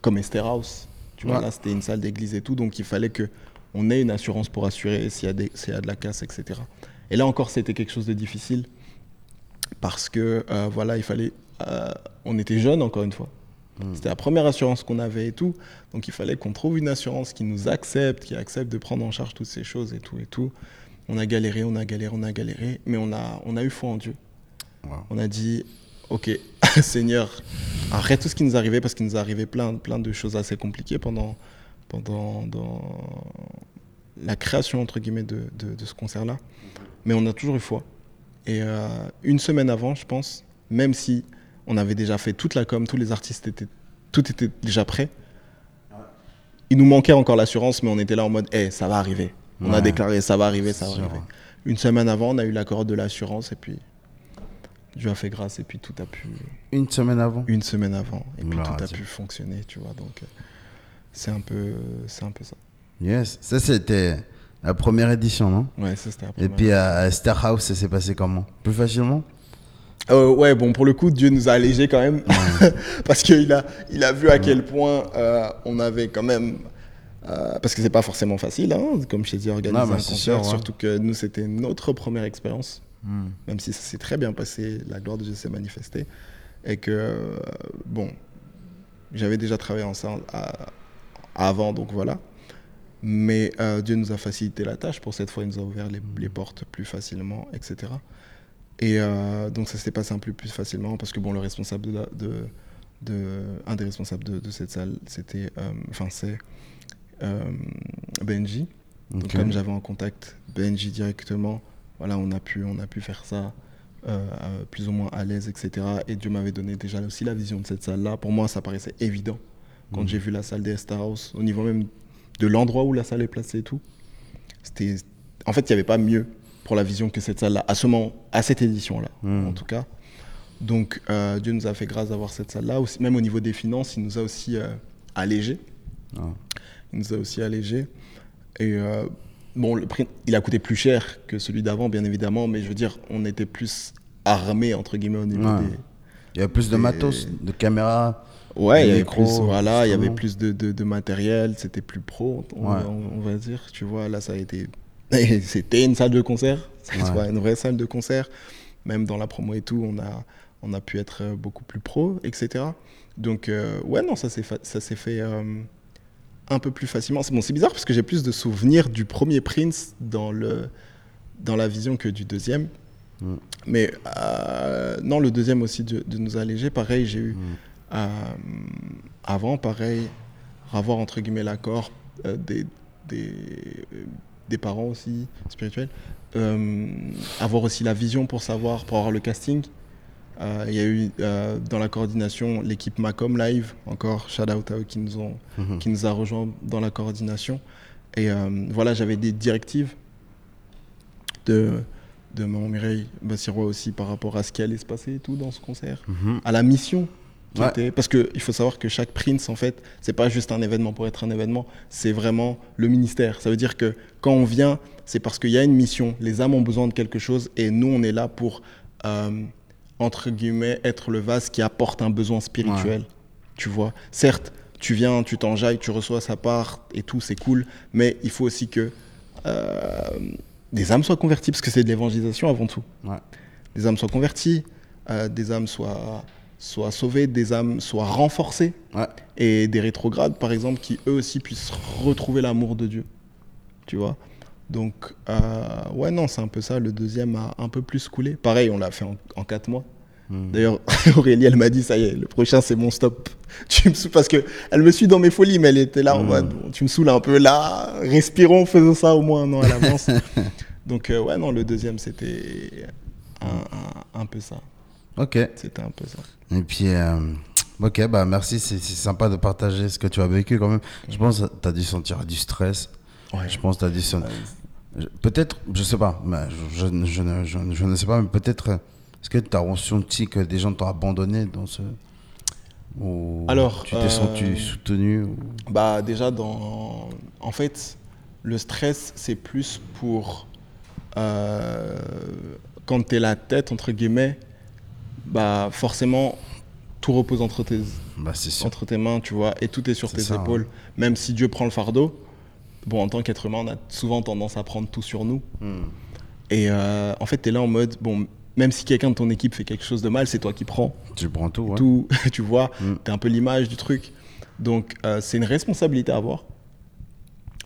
comme Esther House. Tu vois, Ouais. là c'était une salle d'église et tout, donc il fallait que on ait une assurance pour assurer s'il y, a des- s'il y a de la casse, etc. Et là encore, c'était quelque chose de difficile parce que euh, voilà, il fallait. euh, on était jeunes encore une fois. C'était la première assurance qu'on avait et tout. Donc il fallait qu'on trouve une assurance qui nous accepte, qui accepte de prendre en charge toutes ces choses et tout et tout. On a galéré, on a galéré, on a galéré, mais on a, on a eu foi en Dieu. Wow. On a dit, ok, Seigneur, arrête tout ce qui nous arrivait parce qu'il nous arrivait plein, plein de choses assez compliquées pendant, pendant dans la création entre guillemets de, de- de ce concert-là. Mais on a toujours eu foi. Et euh, une semaine avant, je pense, même si on avait déjà fait toute la com, tous les artistes étaient, tout était déjà prêt. Il nous manquait encore l'assurance, mais on était là en mode, hey, ça va arriver. On a déclaré, ça va arriver, ça va Sûr. arriver. Une semaine avant, on a eu l'accord de l'assurance et puis Dieu a fait grâce et puis tout a pu Une semaine avant. une semaine avant et puis Gloire tout a pu fonctionner, tu vois. Donc euh, c'est un peu c'est un peu ça. Yes. Ça, c'était la première édition, non? Ouais, ça c'était la Et puis à Esther House, ça s'est passé comment? Plus facilement? Euh, ouais, bon, pour le coup, Dieu nous a allégés quand même. parce qu'il a, il a vu à quel point euh, on avait quand même. euh, parce que c'est pas forcément facile, hein, comme je t'ai dit, organiser Non, bah, un concert. sûr, ouais. Surtout que nous, c'était notre première expérience. Hmm. Même si ça s'est très bien passé, la gloire de Dieu s'est manifestée. Et que, euh, bon, j'avais déjà travaillé ensemble à- avant, donc voilà. Mais euh, Dieu nous a facilité la tâche. Pour cette fois, il nous a ouvert les, les portes plus facilement, etc. Et euh, donc ça s'est passé un peu plus facilement parce que bon, le responsable de, la- de, de- un des responsables de, de cette salle, c'était, euh, enfin c'est Benji. Donc comme j'avais en contact Benji directement, voilà, on a pu, on a pu faire ça plus ou moins à l'aise, etc. Et Dieu m'avait donné déjà aussi la vision de cette salle-là. Pour moi, ça paraissait évident quand Mhm. j'ai vu la salle des Star House, au niveau même de l'endroit où la salle est placée et tout. C'était, en fait, il n'y avait pas mieux pour la vision que cette salle-là, à ce moment, à cette édition-là, Mhm. en tout cas. Donc, euh, Dieu nous a fait grâce d'avoir cette salle-là. Même au niveau des finances, il nous a aussi euh, allégé. Ah. Il nous a aussi allégé. Et euh, bon, le prix, il a coûté plus cher que celui d'avant, bien évidemment, mais je veux dire, on était plus armé entre guillemets au niveau Ouais. des. Il y a plus de matos, de caméras. Ouais, il y avait plus, voilà, il y avait plus de, de, de matériel, c'était plus pro, on, Ouais. on- on va dire. Tu vois, là, ça a été. C'était une salle de concert, Ouais. une vraie salle de concert. Même dans la promo et tout, on a, on a pu être euh, beaucoup plus pro, etc. Donc, euh, ouais, non, ça s'est fa- fait euh, un peu plus facilement. C'est bon, c'est bizarre parce que j'ai plus de souvenirs du premier Prince dans, le, dans la vision que du deuxième. Mm. Mais euh, non, le deuxième aussi de, de nous alléger. Pareil, j'ai eu Mm. Euh, avant, pareil, avoir entre guillemets l'accord euh, des, des, des parents aussi spirituels. Euh, avoir aussi la vision pour savoir, pour avoir le casting. Il y a eu dans la coordination l'équipe Macom Live, encore shout out à eux qui nous, ont, Mhm. qui nous a rejoint dans la coordination. Et voilà, j'avais des directives de, de mon Mireille Bassirois aussi par rapport à ce qui allait se passer et tout dans ce concert, Mhm. à la mission. Qui Ouais. était- parce qu'il faut savoir que chaque Prince, en fait, c'est pas juste un événement pour être un événement, c'est vraiment le ministère. Ça veut dire que quand on vient, c'est parce qu'il y a une mission, les âmes ont besoin de quelque chose et nous, on est là pour, euh, entre guillemets, être le vase qui apporte un besoin spirituel. Tu vois? Certes, tu viens, tu t'enjailles, tu reçois sa part et tout, c'est cool. Mais il faut aussi que euh, des âmes soient converties, parce que c'est de l'évangélisation avant tout. Ouais. Des âmes soient converties, euh, des âmes soient, soient sauvées, des âmes soient renforcées. Ouais. Et des rétrogrades, par exemple, qui eux aussi puissent retrouver l'amour de Dieu. Tu vois? Donc, euh, ouais, non, c'est un peu ça. Le deuxième a un peu plus coulé. Pareil, on l'a fait en, en quatre mois. Hmm. D'ailleurs, Aurélie, elle m'a dit, ça y est, le prochain, c'est mon stop. Tu me saoules, parce que elle me suit dans mes folies, mais elle était là en Mm. mode, tu me saoules un peu là, respirons, faisons ça au moins un an à l'avance. Donc, euh, ouais, non, le deuxième, c'était un, un- un peu ça. Ok. C'était un peu ça. Et puis, euh, ok, bah merci, c'est sympa de partager ce que tu as vécu quand même. Je pense que tu as dû sentir du stress. Ouais. Je pense que tu as dû sentir. Peut-être, je sais pas, mais je, je, je ne- je sais pas, mais peut-être, euh, est-ce que tu as ressenti que des gens t'ont abandonné dans ce. Ou Alors, tu t'es euh, senti soutenu ou- Bah déjà dans en fait le stress c'est plus pour euh, quand t'es la tête entre guillemets bah forcément tout repose entre tes Bah, entre tes mains tu vois et tout est sur tes ça, épaules même si Dieu prend le fardeau bon en tant qu'être humain on a souvent tendance à prendre tout sur nous Hmm. et euh, en fait t'es là en mode bon même si quelqu'un de ton équipe fait quelque chose de mal c'est toi qui prends Tu prends tout, ouais. tout, tu vois, Mm. t'es un peu l'image du truc. Donc, euh, c'est une responsabilité à avoir.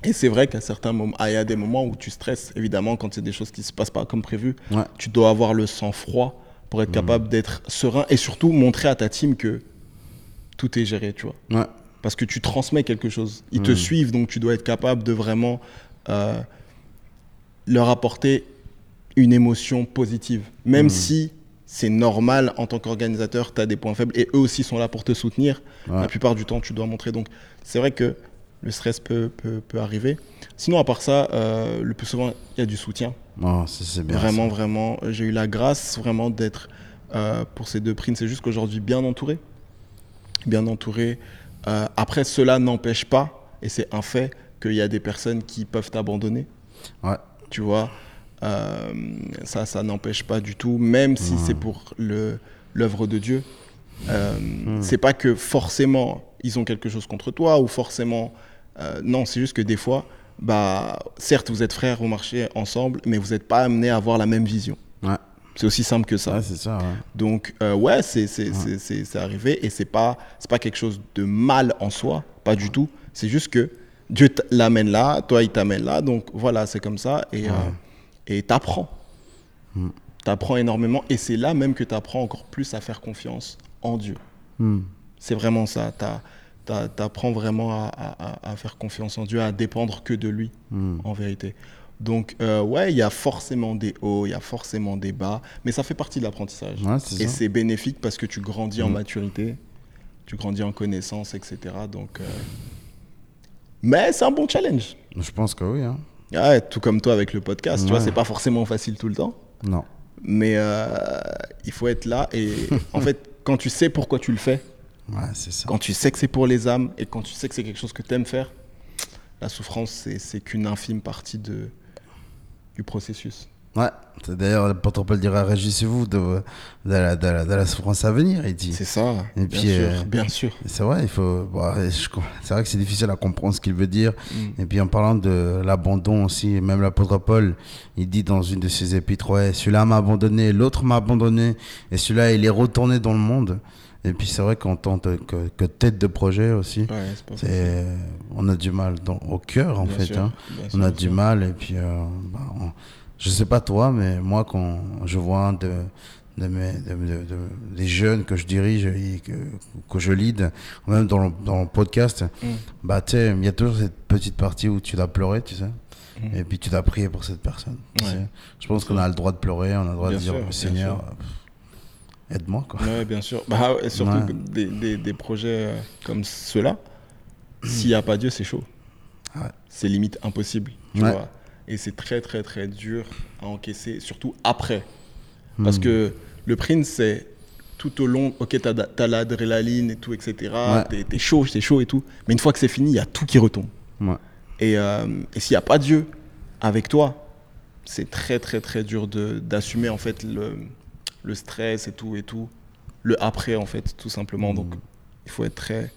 Et c'est vrai qu'à certains moments, ah, il y a des moments où tu stresses, évidemment, quand il y a des choses qui se passent pas comme prévu. Ouais. Tu dois avoir le sang-froid pour être capable d'être serein et surtout montrer à ta team que tout est géré, tu vois. Ouais. Parce que tu transmets quelque chose. Ils te Mm. suivent, donc tu dois être capable de vraiment euh, leur apporter une émotion positive. Même Mm. si c'est normal en tant qu'organisateur, tu as des points faibles et eux aussi sont là pour te soutenir. Ouais. La plupart du temps, tu dois montrer. Donc, c'est vrai que le stress peut, peut, peut arriver. Sinon, à part ça, euh, le plus souvent, il y a du soutien. Oh, c'est bien. vraiment, ça. vraiment. J'ai eu la grâce vraiment d'être euh, pour ces deux prix. C'est juste qu'aujourd'hui, bien entouré. Bien entouré. Euh, après, cela n'empêche pas, et c'est un fait, qu'il y a des personnes qui peuvent t'abandonner. Ouais. Tu vois, Euh, ça, ça n'empêche pas du tout, même si c'est pour l'œuvre de Dieu. Euh, C'est pas que forcément ils ont quelque chose contre toi ou forcément. euh, non, c'est juste que des fois, bah, certes, vous êtes frères, vous marchez ensemble, mais vous n'êtes pas amenés à avoir la même vision. Ouais. C'est aussi simple que ça. Ouais, c'est ça, ouais. Donc, euh, ouais, c'est c'est- c'est- c'est- arrivé et c'est pas, c'est pas quelque chose de mal en soi, pas du tout. C'est juste que Dieu l'amène là, toi, il t'amène là. Donc, voilà, c'est comme ça. Et euh, et t'apprends. T'apprends énormément. Et c'est là même que t'apprends encore plus à faire confiance en Dieu. Hmm. C'est vraiment ça. T'as- T'apprends vraiment à, à- à- à faire confiance en Dieu, à dépendre que de lui, Hmm. en vérité. Donc, euh, ouais, il y a forcément des hauts, il y a forcément des bas, mais ça fait partie de l'apprentissage. Ouais, Et c'est bénéfique parce que tu grandis en Mm. maturité, tu grandis en connaissance, etc. Donc, euh, Mais c'est un bon challenge. Je pense que oui. Hein. Ouais, tout comme toi avec le podcast, tu vois, c'est pas forcément facile tout le temps, Non. mais euh, il faut être là. Et en fait, quand tu sais pourquoi tu le fais, Ouais, c'est ça. quand tu sais que c'est pour les âmes et quand tu sais que c'est quelque chose que tu aimes faire, la souffrance, c'est- c'est qu'une infime partie de, du processus. Ouais. D'ailleurs, l'apôtre Paul dira Réjouissez-vous de, de, la, de, la, de la souffrance à venir, il dit. C'est ça, Et bien, puis, sûr, euh, bien sûr. C'est vrai, il faut. c'est vrai que c'est difficile à comprendre ce qu'il veut dire. Mm. Et puis en parlant de l'abandon aussi, même l'apôtre Paul, il dit dans une de ses épîtres, ouais, celui-là m'a abandonné, l'autre m'a abandonné, et celui-là il est retourné dans le monde. Et puis c'est vrai qu'en tant que, que tête de projet aussi, Ouais, c'est on a du mal dans, au cœur en Bien fait. sûr, hein. On a du mal et puis euh, bah, on- je sais pas toi, mais moi quand je vois un de, de mes, de- de- de- des jeunes que je dirige et que, que je lead, même dans le, dans le podcast, Mm. bah il y a toujours cette petite partie où tu dois pleurer, tu sais. Mm. Et puis tu dois prier pour cette personne. tu Ouais. sais. Je pense qu'on a le droit de pleurer, on a le droit Bien de dire sûr, Seigneur, aide-moi quoi. Ouais, bien sûr. Bah, surtout Ouais. des, des, des projets euh, comme ceux-là, s'il n'y a pas Dieu, c'est chaud. Ouais. C'est limite impossible. Tu Ouais. vois et c'est très, très, très dur à encaisser, surtout après. Parce Mm. que le print, c'est tout au long, ok, t'as as, l'adrénaline et tout, etc. T'es t'es chaud, t'es chaud et tout. Mais une fois que c'est fini, il y a tout qui retombe. Et, euh, et s'il n'y a pas Dieu avec toi, c'est très très très dur d'assumer en fait le, le stress et tout et tout. Le après en fait, tout simplement. Donc il faut être très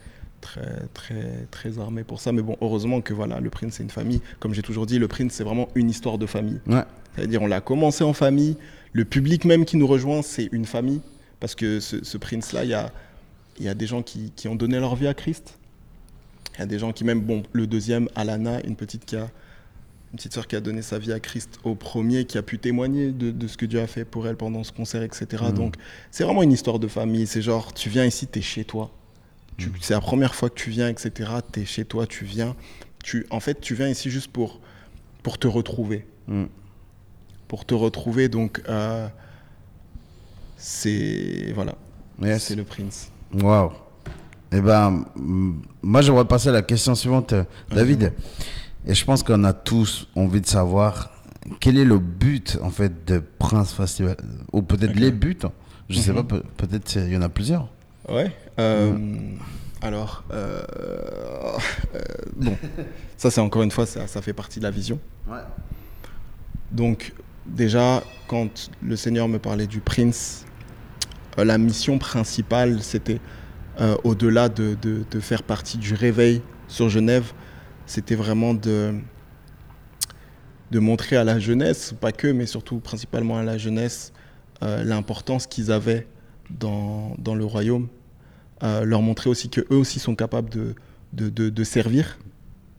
très, très, très armé pour ça. Mais bon, heureusement que voilà, le Prince, c'est une famille. Comme j'ai toujours dit, le Prince, c'est vraiment une histoire de famille. Ouais. C'est-à-dire, on l'a commencé en famille. Le public même qui nous rejoint, c'est une famille. Parce que ce, ce Prince-là, il y a, il y a des gens qui, qui ont donné leur vie à Christ. Il y a des gens qui même, bon, le deuxième, Alana, une petite qui a, une petite sœur qui a donné sa vie à Christ au premier, qui a pu témoigner de, de ce que Dieu a fait pour elle pendant ce concert, etc. Donc, c'est vraiment une histoire de famille. C'est genre, tu viens ici, tu es chez toi. Tu- C'est la première fois que tu viens, etc. Tu es chez toi, tu viens. Tu, en fait, tu viens ici juste pour, pour te retrouver. Mm. Pour te retrouver, donc, euh, c'est. Voilà. Yes. C'est le prince. Waouh. Eh ben, mm, moi, j'aimerais passer à la question suivante, euh, David. Et je pense qu'on a tous envie de savoir quel est le but, en fait, de Prince Festival. Ou peut-être les buts. Je sais pas, peut- peut-être il y en a plusieurs. Ouais. euh, Alors, euh, euh, bon, ça c'est encore une fois, ça, ça fait partie de la vision. Ouais. Donc, déjà, quand le Seigneur me parlait du prince, la mission principale, c'était au-delà de, de- de faire partie du réveil sur Genève, c'était vraiment de, de montrer à la jeunesse, pas que, mais surtout principalement à la jeunesse, euh, l'importance qu'ils avaient dans, dans le royaume. Euh, leur montrer aussi qu'eux aussi sont capables de, de, de- de servir,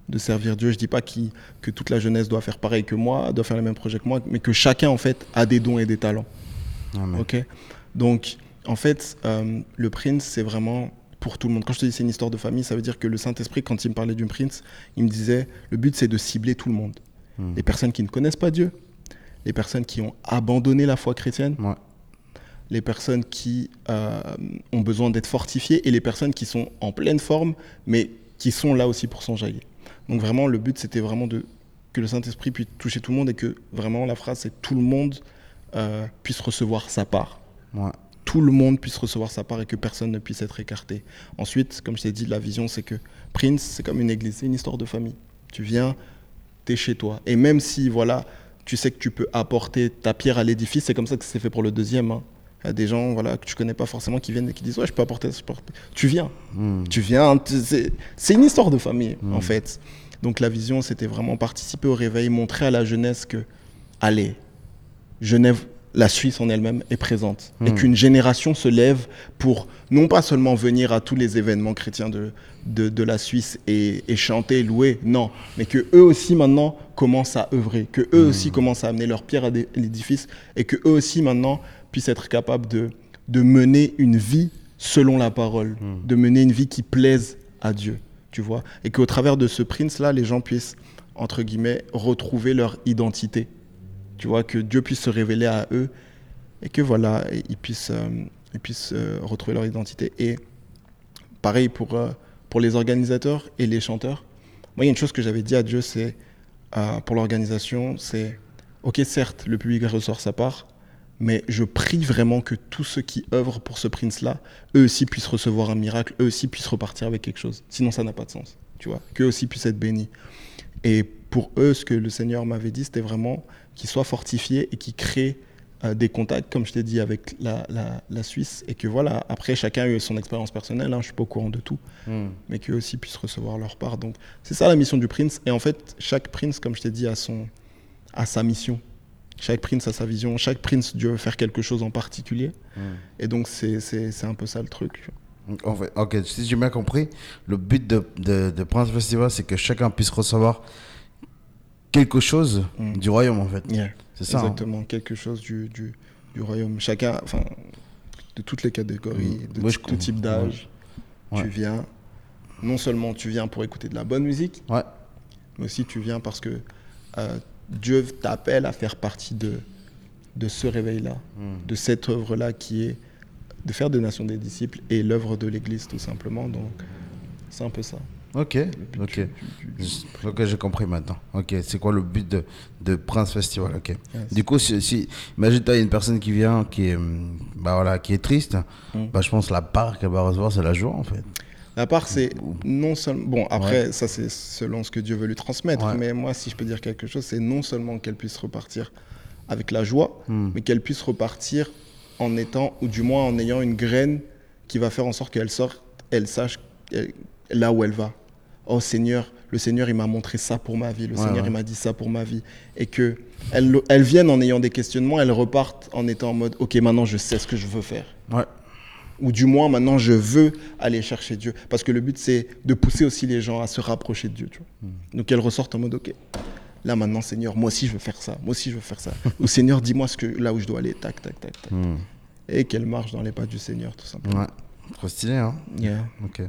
de servir Dieu. Je dis pas que toute la jeunesse doit faire pareil que moi, doit faire les mêmes projets que moi, mais que chacun en fait a des dons et des talents. Amen. Ok? Donc, en fait, euh, le prince, c'est vraiment pour tout le monde. Quand je te dis c'est une histoire de famille, ça veut dire que le Saint-Esprit, quand il me parlait du prince, il me disait le but c'est de cibler tout le monde. Les personnes qui ne connaissent pas Dieu, les personnes qui ont abandonné la foi chrétienne, Ouais. les personnes qui euh, ont besoin d'être fortifiées et les personnes qui sont en pleine forme, mais qui sont là aussi pour s'enjailler. Donc vraiment, le but, c'était vraiment de, que le Saint-Esprit puisse toucher tout le monde et que vraiment, la phrase, c'est tout le monde euh, puisse recevoir sa part. Ouais. Tout le monde puisse recevoir sa part et que personne ne puisse être écarté. Ensuite, comme je t'ai dit, la vision, c'est que Prince, c'est comme une église, c'est une histoire de famille. Tu viens, tu es chez toi. Et même si, voilà, tu sais que tu peux apporter ta pierre à l'édifice, c'est comme ça que c'est fait pour le deuxième. hein. Il y a des gens voilà, que tu connais pas forcément qui viennent et qui disent Ouais, je peux apporter. je peux apporter. Tu viens. Tu viens. c'est- C'est une histoire de famille, en fait. Donc la vision, c'était vraiment participer au réveil, montrer à la jeunesse que, allez, Genève, la Suisse en elle-même est présente. Et qu'une génération se lève pour non pas seulement venir à tous les événements chrétiens de, de, de la Suisse et, et chanter, louer, non, mais que eux aussi maintenant commencent à œuvrer, que eux aussi commencent à amener leur pierre à l'édifice et que eux aussi maintenant puissent être capables de, de mener une vie selon la parole, de mener une vie qui plaise à Dieu, tu vois, et qu'au travers de ce prince-là, les gens puissent, entre guillemets, retrouver leur identité tu vois, que Dieu puisse se révéler à eux et que voilà, ils puissent, euh, ils puissent euh, retrouver leur identité. Et pareil pour, euh, pour les organisateurs et les chanteurs. Moi, il y a une chose que j'avais dit à Dieu, c'est pour l'organisation, c'est ok, certes, le public ressort sa part, mais je prie vraiment que tous ceux qui œuvrent pour ce prince-là, eux aussi puissent recevoir un miracle, eux aussi puissent repartir avec quelque chose. Sinon, ça n'a pas de sens, tu vois, qu'eux aussi puissent être bénis. Et pour eux, ce que le Seigneur m'avait dit, c'était vraiment qu'ils soient fortifiés et qu'ils créent euh, des contacts, comme je t'ai dit, avec la, la- la Suisse. Et que voilà, après, chacun a eu son expérience personnelle, hein, je suis pas au courant de tout, mais qu'eux aussi puissent recevoir leur part. Donc, c'est ça la mission du prince. Et en fait, chaque prince, comme je t'ai dit, a, son, a sa mission. Chaque prince a sa vision. Chaque prince, Dieu veut faire quelque chose en particulier. Et donc, c'est un peu ça le truc. En fait, ok, si j'ai bien compris, le but de, de, de Prince Festival, c'est que chacun puisse recevoir quelque chose Mm. du royaume, en fait. Yeah. C'est ça. hein. Exactement, quelque chose du, du, du royaume. Chacun, enfin, de toutes les catégories, Mm. de tout type d'âge. Ouais. Tu viens, non seulement tu viens pour écouter de la bonne musique, Ouais. mais aussi tu viens parce que euh, Dieu t'appelle à faire partie de, de ce réveil-là, Mm. de cette œuvre-là qui est de faire des nations des disciples et l'œuvre de l'Église tout simplement. Donc, c'est un peu ça. Ok, ok. Ok, j'ai compris maintenant. Ok, c'est quoi le but de, de Prince Festival? Ok. Yes. Du coup, si, si imagine toi, il y a une personne qui vient, qui est, bah voilà, qui est triste, Mm. bah je pense que la part qu'elle va recevoir, c'est la joie en fait. La part, c'est non seulement. Bon, après, ça, c'est selon ce que Dieu veut lui transmettre. Ouais. Mais moi, si je peux dire quelque chose, c'est non seulement qu'elle puisse repartir avec la joie, Hmm. mais qu'elle puisse repartir en étant, ou du moins en ayant une graine qui va faire en sorte qu'elle sorte, elle sache, là où elle va. Oh Seigneur, le Seigneur, il m'a montré ça pour ma vie. Le Ouais, Seigneur, ouais. il m'a dit ça pour ma vie. Et que elles, elles viennent en ayant des questionnements, elles repartent en étant en mode, ok, maintenant je sais ce que je veux faire. Ouais. Ou du moins, maintenant, je veux aller chercher Dieu. Parce que le but, c'est de pousser aussi les gens à se rapprocher de Dieu. Tu vois. Hmm. Donc, elles ressortent en mode, OK, là, maintenant, Seigneur, moi aussi, je veux faire ça. Moi aussi, je veux faire ça. Ou Seigneur, dis-moi ce que, là où je dois aller. Tac, tac, tac, tac. Hmm. Et qu'elles marchent dans les pas du Seigneur, tout simplement. Trop stylé, hein. Yeah. Ok.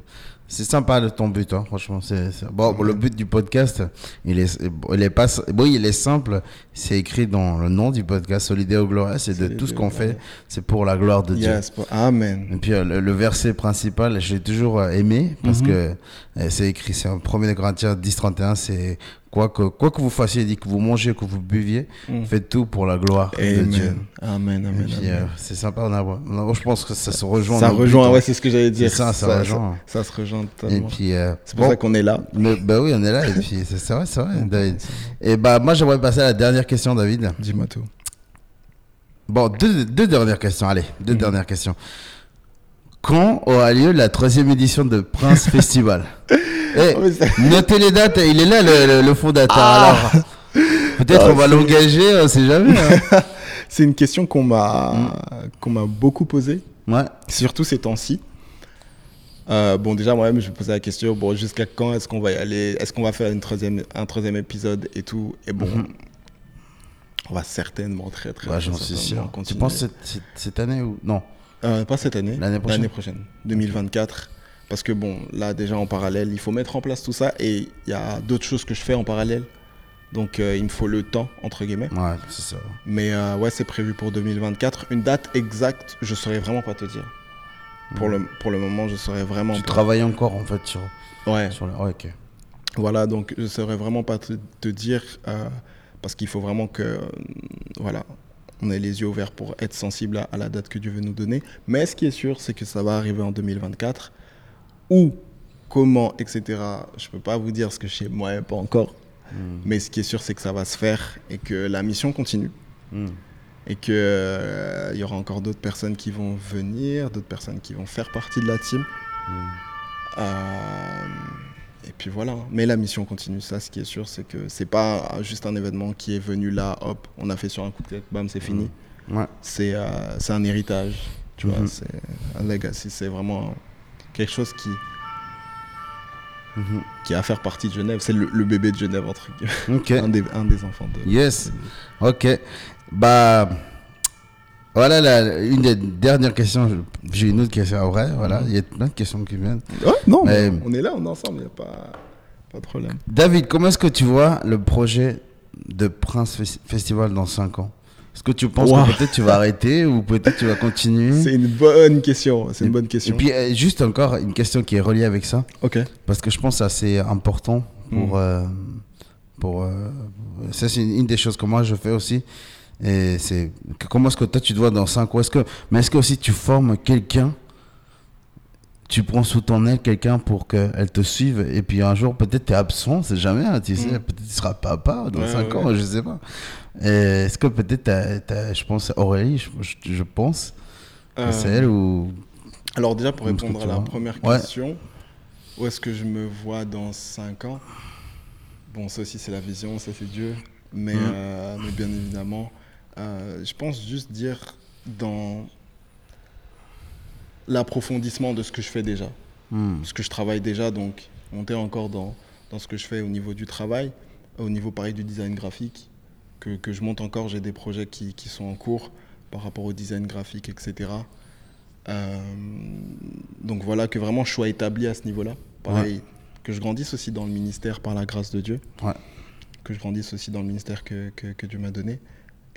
C'est sympa de ton but, hein, franchement. C'est, c'est- Bon, le but du podcast, il est, il est pas, bon, il est simple. C'est écrit dans le nom du podcast, Solideo Gloria. C'est de tout ce qu'on fait, c'est pour la gloire de Dieu. Yes. pour- Amen. Et puis euh, le, le verset principal, j'ai toujours euh, aimé parce Mhm. que euh, c'est écrit, c'est en 1 Corinthiens 10, 31, c'est quoi que, quoi que vous fassiez, dit que vous mangez, que vous buviez, Mm. faites tout pour la gloire de Dieu. Amen. Amen. Et euh, c'est sympa, on a, on a- je pense que ça se rejoint. ça rejoint, hein. ouais, c'est ce que j'allais dire. Ça, ça rejoint. Ça, se rejoint Et totalement. puis, euh, C'est pour bon, ça qu'on est là. mais- bah oui, on est là, et puis c'est vrai, c'est vrai, David. Et bah, moi, j'aimerais passer à la dernière question, David. Dis-moi tout. Bon, deux, deux dernières questions, allez, deux Mhm. dernières questions. Quand aura lieu la troisième édition de Prince Festival? Eh, Notez les dates, il est là le, le- fondateur. Ah. Alors, peut-être Ah, on va l'engager, on sait jamais. hein. C'est une question qu'on m'a qu'on m'a beaucoup posée. Ouais. surtout ces temps-ci. Euh, bon, déjà, moi-même, je me posais la question, bon, jusqu'à quand est-ce qu'on va y aller? Est-ce qu'on va faire une troisième, un troisième épisode et tout? Et bon, Mhm. on va certainement, très, très, Ouais, j'en suis sûr. Tu continuer. penses cette, cette, cette année ou? Non Euh, Pas cette année. L'année prochaine. L'année prochaine, 2024. Parce que bon, là, déjà, en parallèle, il faut mettre en place tout ça et il y a d'autres choses que je fais en parallèle. Donc, euh, il me faut le temps, entre guillemets. Ouais, c'est ça. Mais euh, ouais, c'est prévu pour 2024. Une date exacte, je saurais vraiment pas te dire. Pour, le, pour le moment, je saurais vraiment Tu pas. travailles encore en fait sur, Ouais. sur le. ok. Voilà, donc je saurais vraiment pas te, te dire, euh, parce qu'il faut vraiment que, voilà, on ait les yeux ouverts pour être sensible à, à la date que Dieu veut nous donner. Mais ce qui est sûr, c'est que ça va arriver en 2024. Où, comment, etc. Je peux pas vous dire ce que je sais moi pas encore. Hmm. Mais ce qui est sûr, c'est que ça va se faire et que la mission continue. Hmm. Et qu'il y aura encore d'autres personnes qui vont venir, d'autres personnes qui vont faire partie de la team. Hmm. Euh, et puis voilà. Mais la mission continue. Ça, ce qui est sûr, c'est que c'est pas juste un événement qui est venu là, hop, on a fait sur un coup de tête, bam, c'est fini. Ouais. C'est euh, c'est un héritage, tu vois, c'est un legacy. C'est vraiment quelque chose qui, Mhm. qui a à faire partie de Genève. C'est le, le bébé de Genève, entre guillemets. Un, des, un des enfants de. Yes. Ok. Bah. Voilà la, une des dernières questions. J'ai une autre question vrai. Voilà, il y a plein de questions qui viennent. Ouais, non, Mais- on est là, on est ensemble, il n'y a pas, pas de problème. David, comment est-ce que tu vois le projet de Prince Fes- Festival dans 5 ans? Est-ce que tu penses Wow. que peut-être tu vas arrêter ou peut-être tu vas continuer C'est une bonne question. C'est une bonne question. Et puis euh, juste encore une question qui est reliée avec ça, ok. parce que je pense que c'est assez important pour... Mm. euh, pour euh, ça c'est une, une des choses que moi je fais aussi. Et c'est comment est-ce que toi tu te vois dans 5 ans est-ce que, Mais est-ce que aussi tu formes quelqu'un? Tu prends sous ton aile quelqu'un pour qu'elle te suive et puis un jour peut-être tu es absent, c'est jamais, hein, tu sais, Mm. peut-être tu seras papa dans Ouais, 5 ouais, ans, je sais pas. Et Est-ce que peut-être je pense Aurélie, je, je- je pense, Euh, c'est elle ou... Alors déjà, pour répondre à la première Ouais. question, où est-ce que je me vois dans 5 ans? Bon, ça aussi, c'est la vision, ça c'est Dieu. Mais, euh, mais bien évidemment, euh, je pense juste dire dans l'approfondissement de ce que je fais déjà. Hmm. ce que je travaille déjà, donc monter encore dans, dans ce que je fais au niveau du travail, au niveau pareil du design graphique, que, que je monte encore, j'ai des projets qui, qui sont en cours par rapport au design graphique, etc. Euh, donc voilà, que vraiment je sois établi à ce niveau-là. Pareil, que je grandisse aussi dans le ministère par la grâce de Dieu. Ouais. Que je grandisse aussi dans le ministère que, que, que Dieu m'a donné.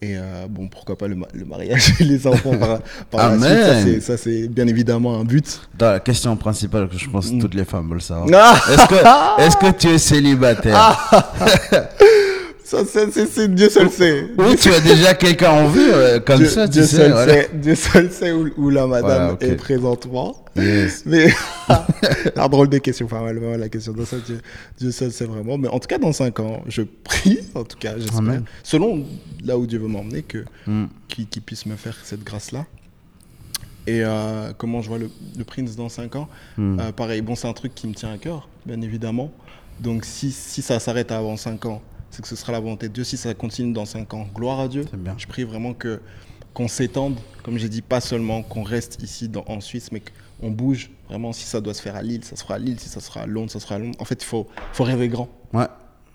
Et euh, bon, pourquoi pas le, ma- le mariage et les enfants par, par la suite. Ça, c'est- Ça, c'est bien évidemment un but. Dans la question principale que je pense que Mm. toutes les femmes veulent savoir. Ah Est-ce que, est-ce que tu es célibataire? Ça, c'est, Dieu seul sait. Ou tu as déjà quelqu'un en vue euh, comme Dieu, ça, tu Dieu sais seul voilà. sait, Dieu seul sait où, où la madame Voilà, ok. est présentement. Yes. Mais, un drôle de question, enfin, la question de ça, Dieu, Dieu seul sait vraiment. Mais en tout cas, dans 5 ans, je prie, en tout cas, j'espère, selon là où Dieu veut m'emmener, que, Hmm. qu'il, puisse me faire cette grâce-là. et euh, comment je vois le, le Prince dans 5 ans. Hmm. Euh, pareil, bon, c'est un truc qui me tient à cœur, bien évidemment. Donc si, si ça s'arrête avant 5 ans, c'est que ce sera la volonté de Dieu. Si ça continue dans 5 ans, gloire à Dieu. Bien. Je prie vraiment que qu'on s'étende, comme j'ai dit, pas seulement qu'on reste ici dans- en Suisse, mais qu'on bouge. Vraiment, si ça doit se faire à Lille, ça sera à Lille. Si ça sera à Londres, ça sera à Londres. En fait, il faut, faut rêver grand. Ouais.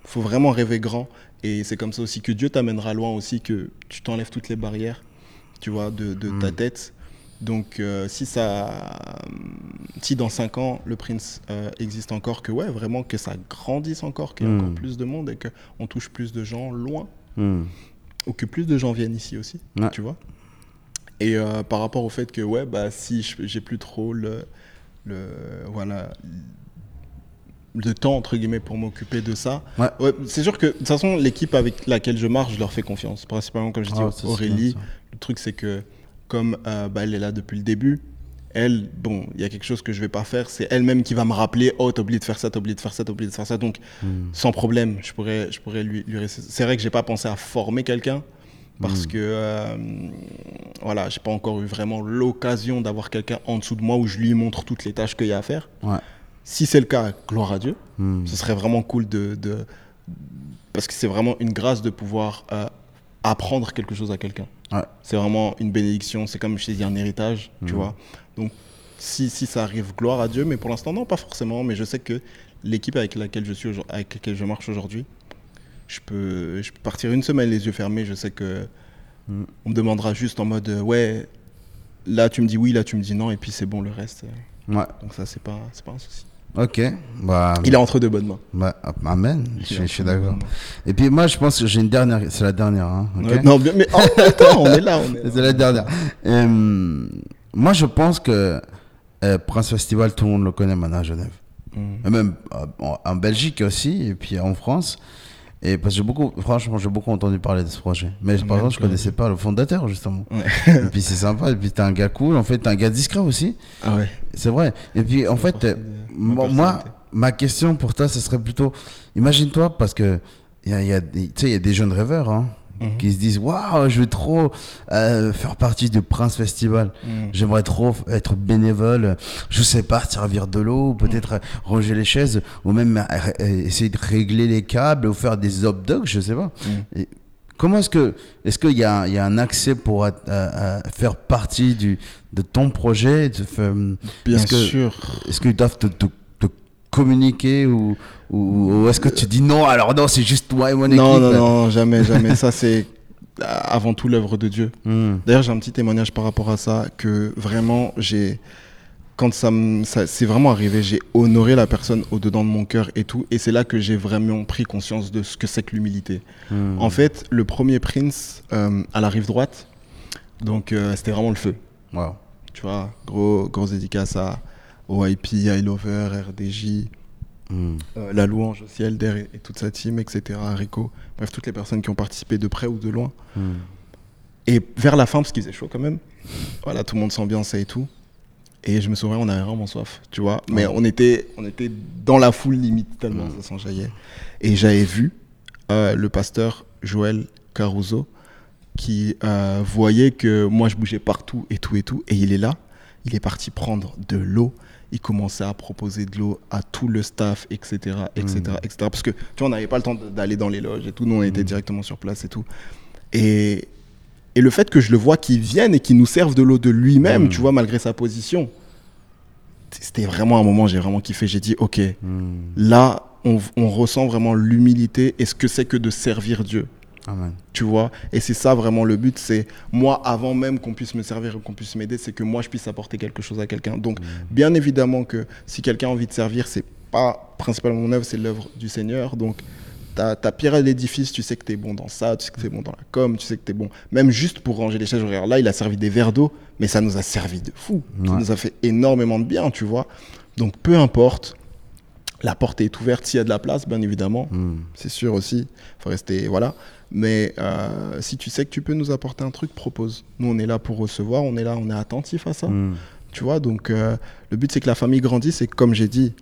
Il faut vraiment rêver grand. Et c'est comme ça aussi que Dieu t'amènera loin aussi, que tu t'enlèves toutes les barrières, tu vois, de, de ta tête. Donc, euh, si ça, si dans 5 ans, le Prince euh, existe encore, que ouais, vraiment, que ça grandisse encore, qu'il y ait Mm. encore plus de monde et qu'on touche plus de gens loin, Hmm. ou que plus de gens viennent ici aussi, Ouais. tu vois. Et euh, par rapport au fait que, ouais, bah, si je- j'ai plus trop le, le, voilà, le temps, entre guillemets, pour m'occuper de ça, Ouais. c'est sûr que, de toute façon, l'équipe avec laquelle je marche, je leur fais confiance. Principalement, comme je dis, Ah, c'est Aurélie, le truc, c'est que, comme euh, bah, elle est là depuis le début, elle, bon, il y a quelque chose que je vais pas faire, c'est elle-même qui va me rappeler, oh, t'as oublié de faire ça, t'as oublié de faire ça, t'as oublié de faire ça. Donc, Hmm. sans problème, je pourrais, je pourrais lui, lui rester. C'est vrai que j'ai pas pensé à former quelqu'un parce que euh, voilà, j'ai pas encore eu vraiment l'occasion d'avoir quelqu'un en dessous de moi où je lui montre toutes les tâches qu'il y a à faire. Ouais. Si c'est le cas, gloire à Dieu. Hmm. Ce serait vraiment cool de, de- parce que c'est vraiment une grâce de pouvoir euh, apprendre quelque chose à quelqu'un. Ouais. C'est vraiment une bénédiction. C'est comme je t'ai dit un héritage, tu Mhm. vois. Donc si, si ça arrive, gloire à Dieu. Mais pour l'instant, non, pas forcément. Mais je sais que l'équipe avec laquelle je suis, avec laquelle je marche aujourd'hui, je peux, je peux partir une semaine les yeux fermés. Je sais que Mhm. on me demandera juste en mode euh, ouais, là tu me dis oui, là tu me dis non, et puis c'est bon le reste. euh. Ouais. Donc ça c'est pas, c'est pas un souci. Ok. Bah, Il est entre de bonnes mains. bah, amen. Il est Je, suis- je d'accord. Et puis moi, je pense que j'ai une dernière. C'est la dernière. Hein, non, mais oh, attends, on est là. On est là. C'est la dernière. Euh, moi, je pense que euh, Prince Festival, tout le monde le connaît maintenant à Genève. Mm. Et même euh, en, en Belgique aussi, et puis en France. Et parce que j'ai beaucoup, franchement, j'ai beaucoup entendu parler de ce projet. Mais par exemple, je connaissais pas le fondateur, justement. Ouais. et puis c'est sympa. Et puis t'es un gars cool. En fait, t'es un gars discret aussi. Ah ouais. C'est vrai. Et puis en fait, euh, moi, ma question pour toi, ce serait plutôt, imagine-toi, parce que il y a, y a des- tu sais, il y a des jeunes rêveurs hein, Mhm. qui se disent, waouh, je veux trop euh, faire partie du Prince Festival. Mm. J'aimerais trop être bénévole, je sais pas, servir de l'eau, ou peut-être ranger les chaises, ou même euh, euh, essayer de régler les câbles, ou faire des hot dogs, je sais pas. Mm. Et comment est-ce que, est-ce qu'il y a, il y a un accès pour euh, euh, faire partie du, de ton projet de faire- Bien Est-ce que- sûr. est-ce qu'ils doivent te- te communiquer ou, ou, ou est-ce que tu dis non alors non c'est juste toi et mon équipe Non, non, non, jamais, jamais. ça, c'est avant tout l'œuvre de Dieu. Hmm. D'ailleurs, j'ai un petit témoignage par rapport à ça que vraiment, j'ai. Quand ça, ça c'est vraiment arrivé, j'ai honoré la personne au-dedans de mon cœur et tout. Et c'est là que j'ai vraiment pris conscience de ce que c'est que l'humilité. Hmm. En fait, le premier Prince euh, à la rive droite, donc euh, c'était vraiment le feu. Wow. Tu vois, gros, grosse dédicace à OIP, I Lover, RDJ, Hmm. euh, La Louange aussi, Elder et, et toute sa team, etc. Rico. Bref, toutes les personnes qui ont participé de près ou de loin. Hmm. Et vers la fin, parce qu'il faisait chaud quand même, voilà, tout le monde s'ambiançait et tout. Et je me souviens, on avait vraiment soif, tu vois. Mais on, était, on était dans la foule limite, tellement ça s'enjaillait. Et j'avais vu euh, le pasteur Joël Caruso qui euh, voyait que moi je bougeais partout et tout et tout. Et il est là, il est parti prendre de l'eau. Il commençait à proposer de l'eau à tout le staff, etc., etc., etc. Parce que, tu vois, on n'avait pas le temps d'aller dans les loges et tout. Nous, on était directement sur place et tout. Et, et le fait que je le vois qu'il vienne et qu'il nous serve de l'eau de lui-même, Mm. tu vois, malgré sa position, c'était vraiment un moment, j'ai vraiment kiffé. J'ai dit, ok, Hmm. là, on, on ressent vraiment l'humilité et ce que c'est que de servir Dieu, Amen. tu vois. Et c'est ça vraiment le but, c'est moi, avant même qu'on puisse me servir et qu'on puisse m'aider, c'est que moi, je puisse apporter quelque chose à quelqu'un. Donc, bien évidemment que si quelqu'un a envie de servir, c'est pas principalement mon œuvre, c'est l'œuvre du Seigneur. Donc, ta, ta pierre à l'édifice, tu sais que tu es bon dans ça, tu sais que tu es bon dans la com, tu sais que tu es bon. Même juste pour ranger les chaises, regarde, là, il a servi des verres d'eau, mais ça nous a servi de fou. Ça nous a fait énormément de bien, tu vois. Donc, peu importe, la porte est ouverte s'il y a de la place, bien évidemment. Hmm. C'est sûr aussi, faut rester, voilà. Mais euh, si tu sais que tu peux nous apporter un truc, propose. Nous, on est là pour recevoir, on est là, on est attentif à ça. Hmm. Tu vois, donc euh, le but c'est que la famille grandisse et comme j'ai dit,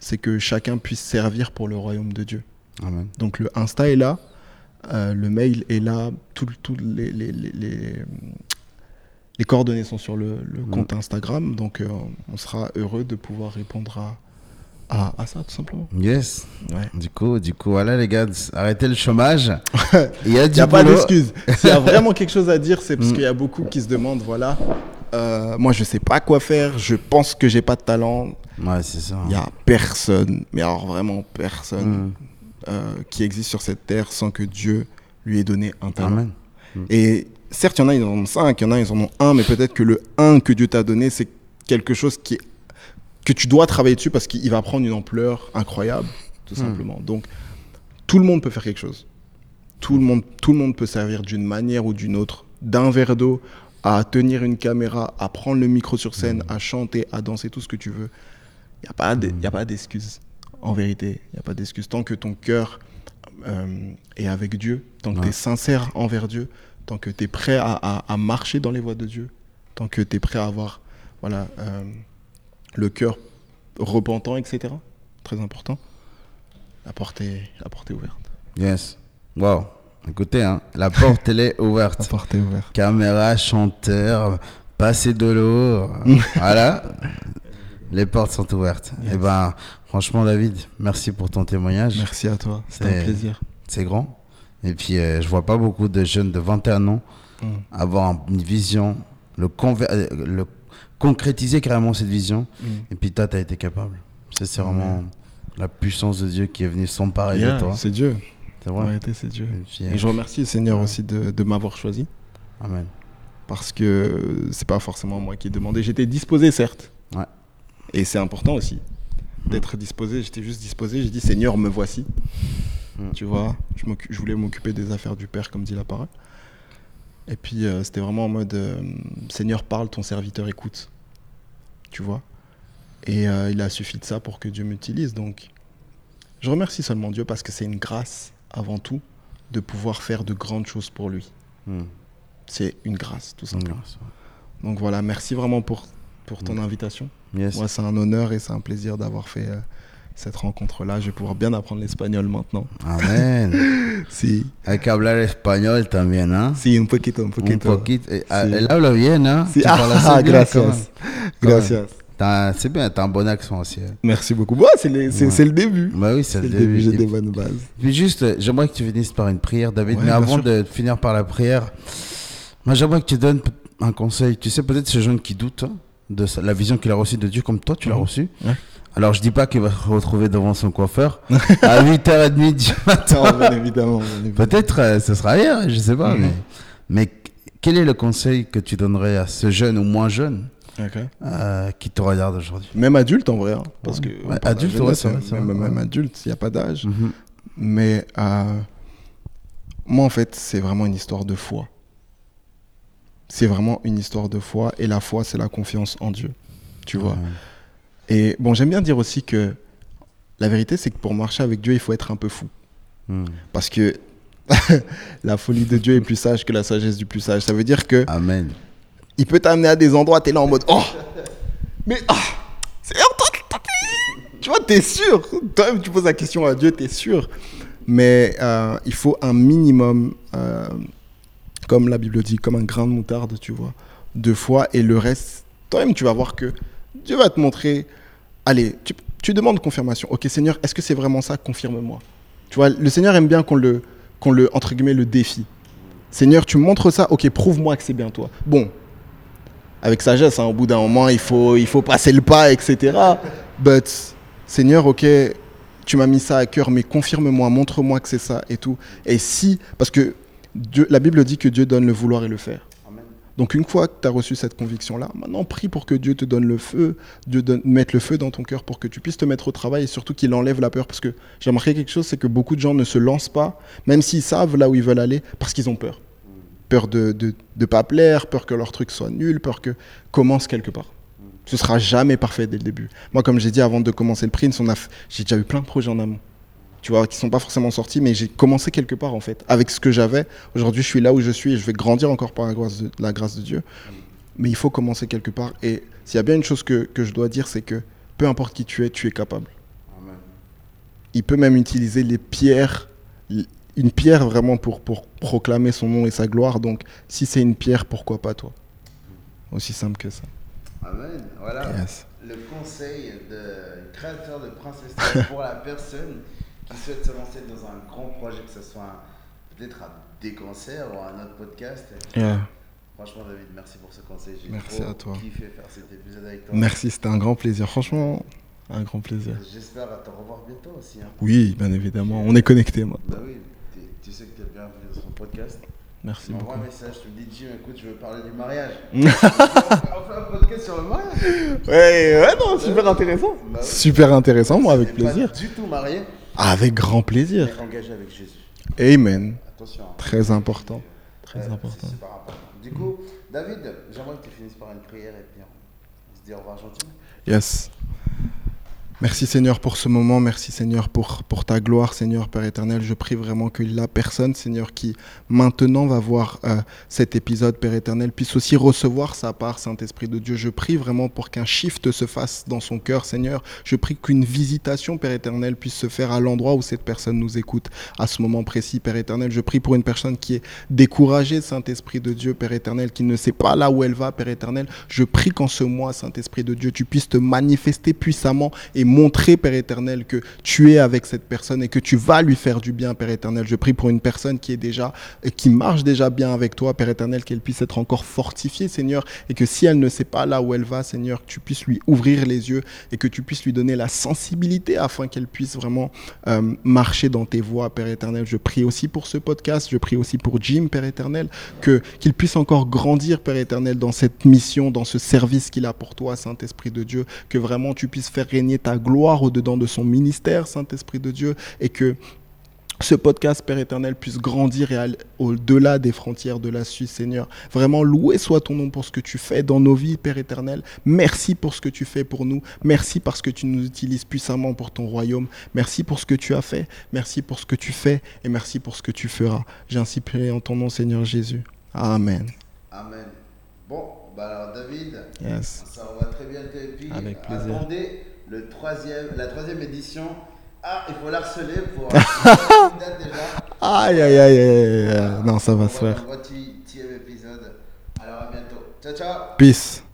c'est que chacun puisse servir pour le royaume de Dieu. Amen. Donc le Insta est là, euh, le mail est là, tout les, les, les, les, les coordonnées sont sur le, le Mm. compte Instagram, donc on sera heureux de pouvoir répondre à, à, à ça, tout simplement. Yes. Ouais. Du coup, du coup, voilà les gars, arrêtez le chômage. Il y a du pas d'excuse. S'il y a vraiment quelque chose à dire, c'est parce Mm. qu'il y a beaucoup qui se demandent, voilà, euh, moi je sais pas quoi faire, je pense que j'ai pas de talent. Ouais, c'est ça. Il y a personne, mais alors vraiment personne, Mm. euh, qui existe sur cette terre sans que Dieu lui ait donné un talent. Amen. Et certes, il y en a, ils en ont cinq, il y en a, ils en ont un, mais peut-être que le un que Dieu t'a donné, c'est quelque chose qui est- que tu dois travailler dessus parce qu'il va prendre une ampleur incroyable, tout Hmm. simplement. Donc, tout le monde peut faire quelque chose. Tout le monde, tout le monde peut servir d'une manière ou d'une autre, d'un verre d'eau à tenir une caméra, à prendre le micro sur scène, Hmm. à chanter, à danser, tout ce que tu veux. Il n'y a pas a d'excuse. En vérité, il n'y a pas d'excuse. Tant que ton cœur euh, est avec Dieu, tant que Ouais. tu es sincère envers Dieu, tant que tu es prêt à, à- à marcher dans les voies de Dieu, tant que tu es prêt à avoir voilà, euh, le cœur repentant, etc. Très important. La porte est, la porte est ouverte. Yes. Wow. Écoutez, hein, la porte, elle est ouverte. porte est ouverte. Caméra, chanteur, passer de l'eau. voilà. Les portes sont ouvertes. Et ben, franchement, David, merci pour ton témoignage. Merci à toi. C'était C'est- un plaisir. C'est grand. Et puis, euh, je vois pas beaucoup de jeunes de 21 ans Mm. avoir une vision, le, conver- euh, le concrétiser carrément cette vision. Mm. Et puis, toi, tu as été capable. C'est vraiment la puissance de Dieu qui est venue s'emparer Yeah, de toi. c'est Dieu. C'est vrai. c'est Dieu. Et puis, Et je remercie le Seigneur aussi de, de m'avoir choisi. Amen. parce que c'est pas forcément moi qui ai demandé. J'étais disposé, certes. Ouais. Et c'est important aussi d'être disposé. J'étais juste disposé. J'ai dit Seigneur, me voici. Mm. Tu vois, je, je voulais m'occuper des affaires du Père, comme dit la parole. Et puis euh, c'était vraiment en mode euh, Seigneur, parle, ton serviteur écoute. Tu vois? Et euh, il a suffi de ça pour que Dieu m'utilise. Donc, je remercie seulement Dieu parce que c'est une grâce avant tout de pouvoir faire de grandes choses pour lui. Mm. C'est une grâce, tout simplement. Donc voilà, merci vraiment pour, pour ton invitation. Yes. Moi, c'est un honneur et c'est un plaisir d'avoir fait cette rencontre-là. Je vais pouvoir bien apprendre l'espagnol maintenant. Amén. Si, Hay que hablar español también, ¿ah? si, un poquito, un Un poquito. poquito. Eh, ah, Sí. Elle habla bien, hein? Ah, bien, gracias. Gracias. C'est bien, t'as un bon accent aussi. hein. Merci beaucoup. C'est c'est Ouais. le début. Bah oui, c'est le le début, j'ai des bonnes bases. Puis juste, euh, j'aimerais que tu finisses par une prière, David. Ouais, mais avant sûr. de finir par la prière, moi j'aimerais que tu donnes un conseil. Tu sais, peut-être ce jeune qui doute hein, de la vision qu'il a reçue de Dieu, comme toi, tu l'as reçue. Ouais. Alors je dis pas qu'il va se retrouver devant son coiffeur à 8h30 du matin. Non, bien évidemment. Peut-être euh, ce sera hier, je sais pas. Mhm. Mais, mais quel est le conseil que tu donnerais à ce jeune ou moins jeune euh, qui te regarde aujourd'hui? Même adulte en vrai. hein, parce Ouais. que Ouais, adulte, ouais, jeunesse, c'est vrai, hein, même, vrai, même ouais. adulte, il n'y a pas d'âge. Mhm. Mais euh, moi, en fait, c'est vraiment une histoire de foi. C'est vraiment une histoire de foi. Et la foi, c'est la confiance en Dieu. Tu vois? Et bon, j'aime bien dire aussi que la vérité, c'est que pour marcher avec Dieu, il faut être un peu fou. Mhm. Parce que la folie de Dieu est plus sage que la sagesse du plus sage. Ça veut dire que Amen. il peut t'amener à des endroits, t'es là en mode Oh Mais ah c'est Tu vois, t'es sûr Toi-même, tu poses la question à Dieu, t'es sûr Mais euh, il faut un minimum, euh, comme la Bible dit, comme un grain de moutarde, tu vois, de foi. Et le reste, toi-même, tu vas voir que Dieu va te montrer. Allez, tu, demandes confirmation. Ok, Seigneur, est-ce que c'est vraiment ça? Confirme-moi. Tu vois, le Seigneur aime bien qu'on le, qu'on le, entre guillemets, le défi. Seigneur, tu montres ça, ok, prouve-moi que c'est bien toi. Bon, avec sagesse, hein, au bout d'un moment, il faut, il faut passer le pas, etc. But, Seigneur, ok, tu m'as mis ça à cœur, mais confirme-moi, montre-moi que c'est ça et tout. Et si, parce que Dieu, la Bible dit que Dieu donne le vouloir et le faire. Donc une fois que tu as reçu cette conviction-là, maintenant prie pour que Dieu te donne le feu, Dieu mette le feu dans ton cœur pour que tu puisses te mettre au travail et surtout qu'il enlève la peur. Parce que j'ai quelque chose, c'est que beaucoup de gens ne se lancent pas, même s'ils savent là où ils veulent aller, parce qu'ils ont peur. Peur de ne pas plaire, peur que leur truc soit nul, peur que commence quelque part. Ce sera jamais parfait dès le début. Moi, comme j'ai dit avant de commencer le Prince, j'ai déjà eu plein de projets en amont. Tu vois, qui sont pas forcément sortis, mais j'ai commencé quelque part en fait. Avec ce que j'avais, aujourd'hui je suis là où je suis et je vais grandir encore par la grâce de, la grâce de Dieu. Mais il faut commencer quelque part. Et s'il y a bien une chose que, que je dois dire, c'est que peu importe qui tu es, tu es capable. Il peut même utiliser les pierres, une pierre vraiment pour, pour proclamer son nom et sa gloire. Donc si c'est une pierre, pourquoi pas toi? Aussi simple que ça. Amen. Voilà Yes. le conseil de créateur de Princesse pour la personne qui souhaite se lancer dans un grand projet, que ce soit peut-être un décancer ou un autre podcast. Yeah. Franchement, David, merci pour ce conseil. J'ai Merci trop à toi. kiffé faire cet épisode avec toi. Merci, c'était un grand plaisir. Franchement, un grand plaisir. J'espère te revoir bientôt aussi. hein. Oui, bien évidemment. On est connectés maintenant. Bah oui, tu sais que tu es bienvenu dans son podcast. Merci beaucoup. un message, tu me dis Jim, écoute, je veux parler du mariage. on fait un podcast sur le mariage. Ouais, ouais, non, super intéressant. Bah oui. Super intéressant, moi, avec plaisir. Pas du tout marié, Avec grand plaisir. engagé avec Jésus. Amen. Attention. hein. Très important. Très Ouais, important. C'est super important. Du coup, David, j'aimerais que tu finisses par une prière et puis on se dit au revoir gentiment. Yes. Merci Seigneur pour ce moment, merci Seigneur pour, pour ta gloire, Seigneur Père éternel. Je prie vraiment que la personne, Seigneur, qui maintenant va voir euh, cet épisode, Père éternel, puisse aussi recevoir sa part, Saint-Esprit de Dieu. Je prie vraiment pour qu'un shift se fasse dans son cœur, Seigneur. Je prie qu'une visitation, Père éternel, puisse se faire à l'endroit où cette personne nous écoute à ce moment précis, Père éternel. Je prie pour une personne qui est découragée, Saint-Esprit de Dieu, Père éternel, qui ne sait pas là où elle va, Père éternel. Je prie qu'en ce mois, Saint-Esprit de Dieu, tu puisses te manifester puissamment et montrer, Père éternel, que tu es avec cette personne et que tu vas lui faire du bien, Père éternel. Je prie pour une personne qui est déjà, et qui marche déjà bien avec toi, Père éternel, qu'elle puisse être encore fortifiée, Seigneur, et que si elle ne sait pas là où elle va, Seigneur, que tu puisses lui ouvrir les yeux et que tu puisses lui donner la sensibilité afin qu'elle puisse vraiment euh, marcher dans tes voies, Père éternel. Je prie aussi pour ce podcast, je prie aussi pour Jim, Père éternel, que qu'il puisse encore grandir, Père éternel, dans cette mission, dans ce service qu'il a pour toi, Saint-Esprit de Dieu, que vraiment tu puisses faire régner ta gloire au-dedans de son ministère, Saint-Esprit de Dieu, et que ce podcast, Père éternel, puisse grandir et aller au-delà des frontières de la Suisse, Seigneur. Vraiment, loué soit ton nom pour ce que tu fais dans nos vies, Père éternel. Merci pour ce que tu fais pour nous. Merci parce que tu nous utilises puissamment pour ton royaume. Merci pour ce que tu as fait. Merci pour ce que tu fais. Et merci pour ce que tu feras. J'ai ainsi prié en ton nom, Seigneur Jésus. Amen. Amen. Bon, bah alors David, Yes. ça on va très bientôt. Et puis, Avec plaisir. attendez le troisième, la troisième édition. Ah, il faut l'harceler pour. une date déjà. Aïe, aïe, aïe, aïe, aïe. Non, ça va se faire. le 28e épisode. Alors à bientôt. Ciao, ciao. Peace.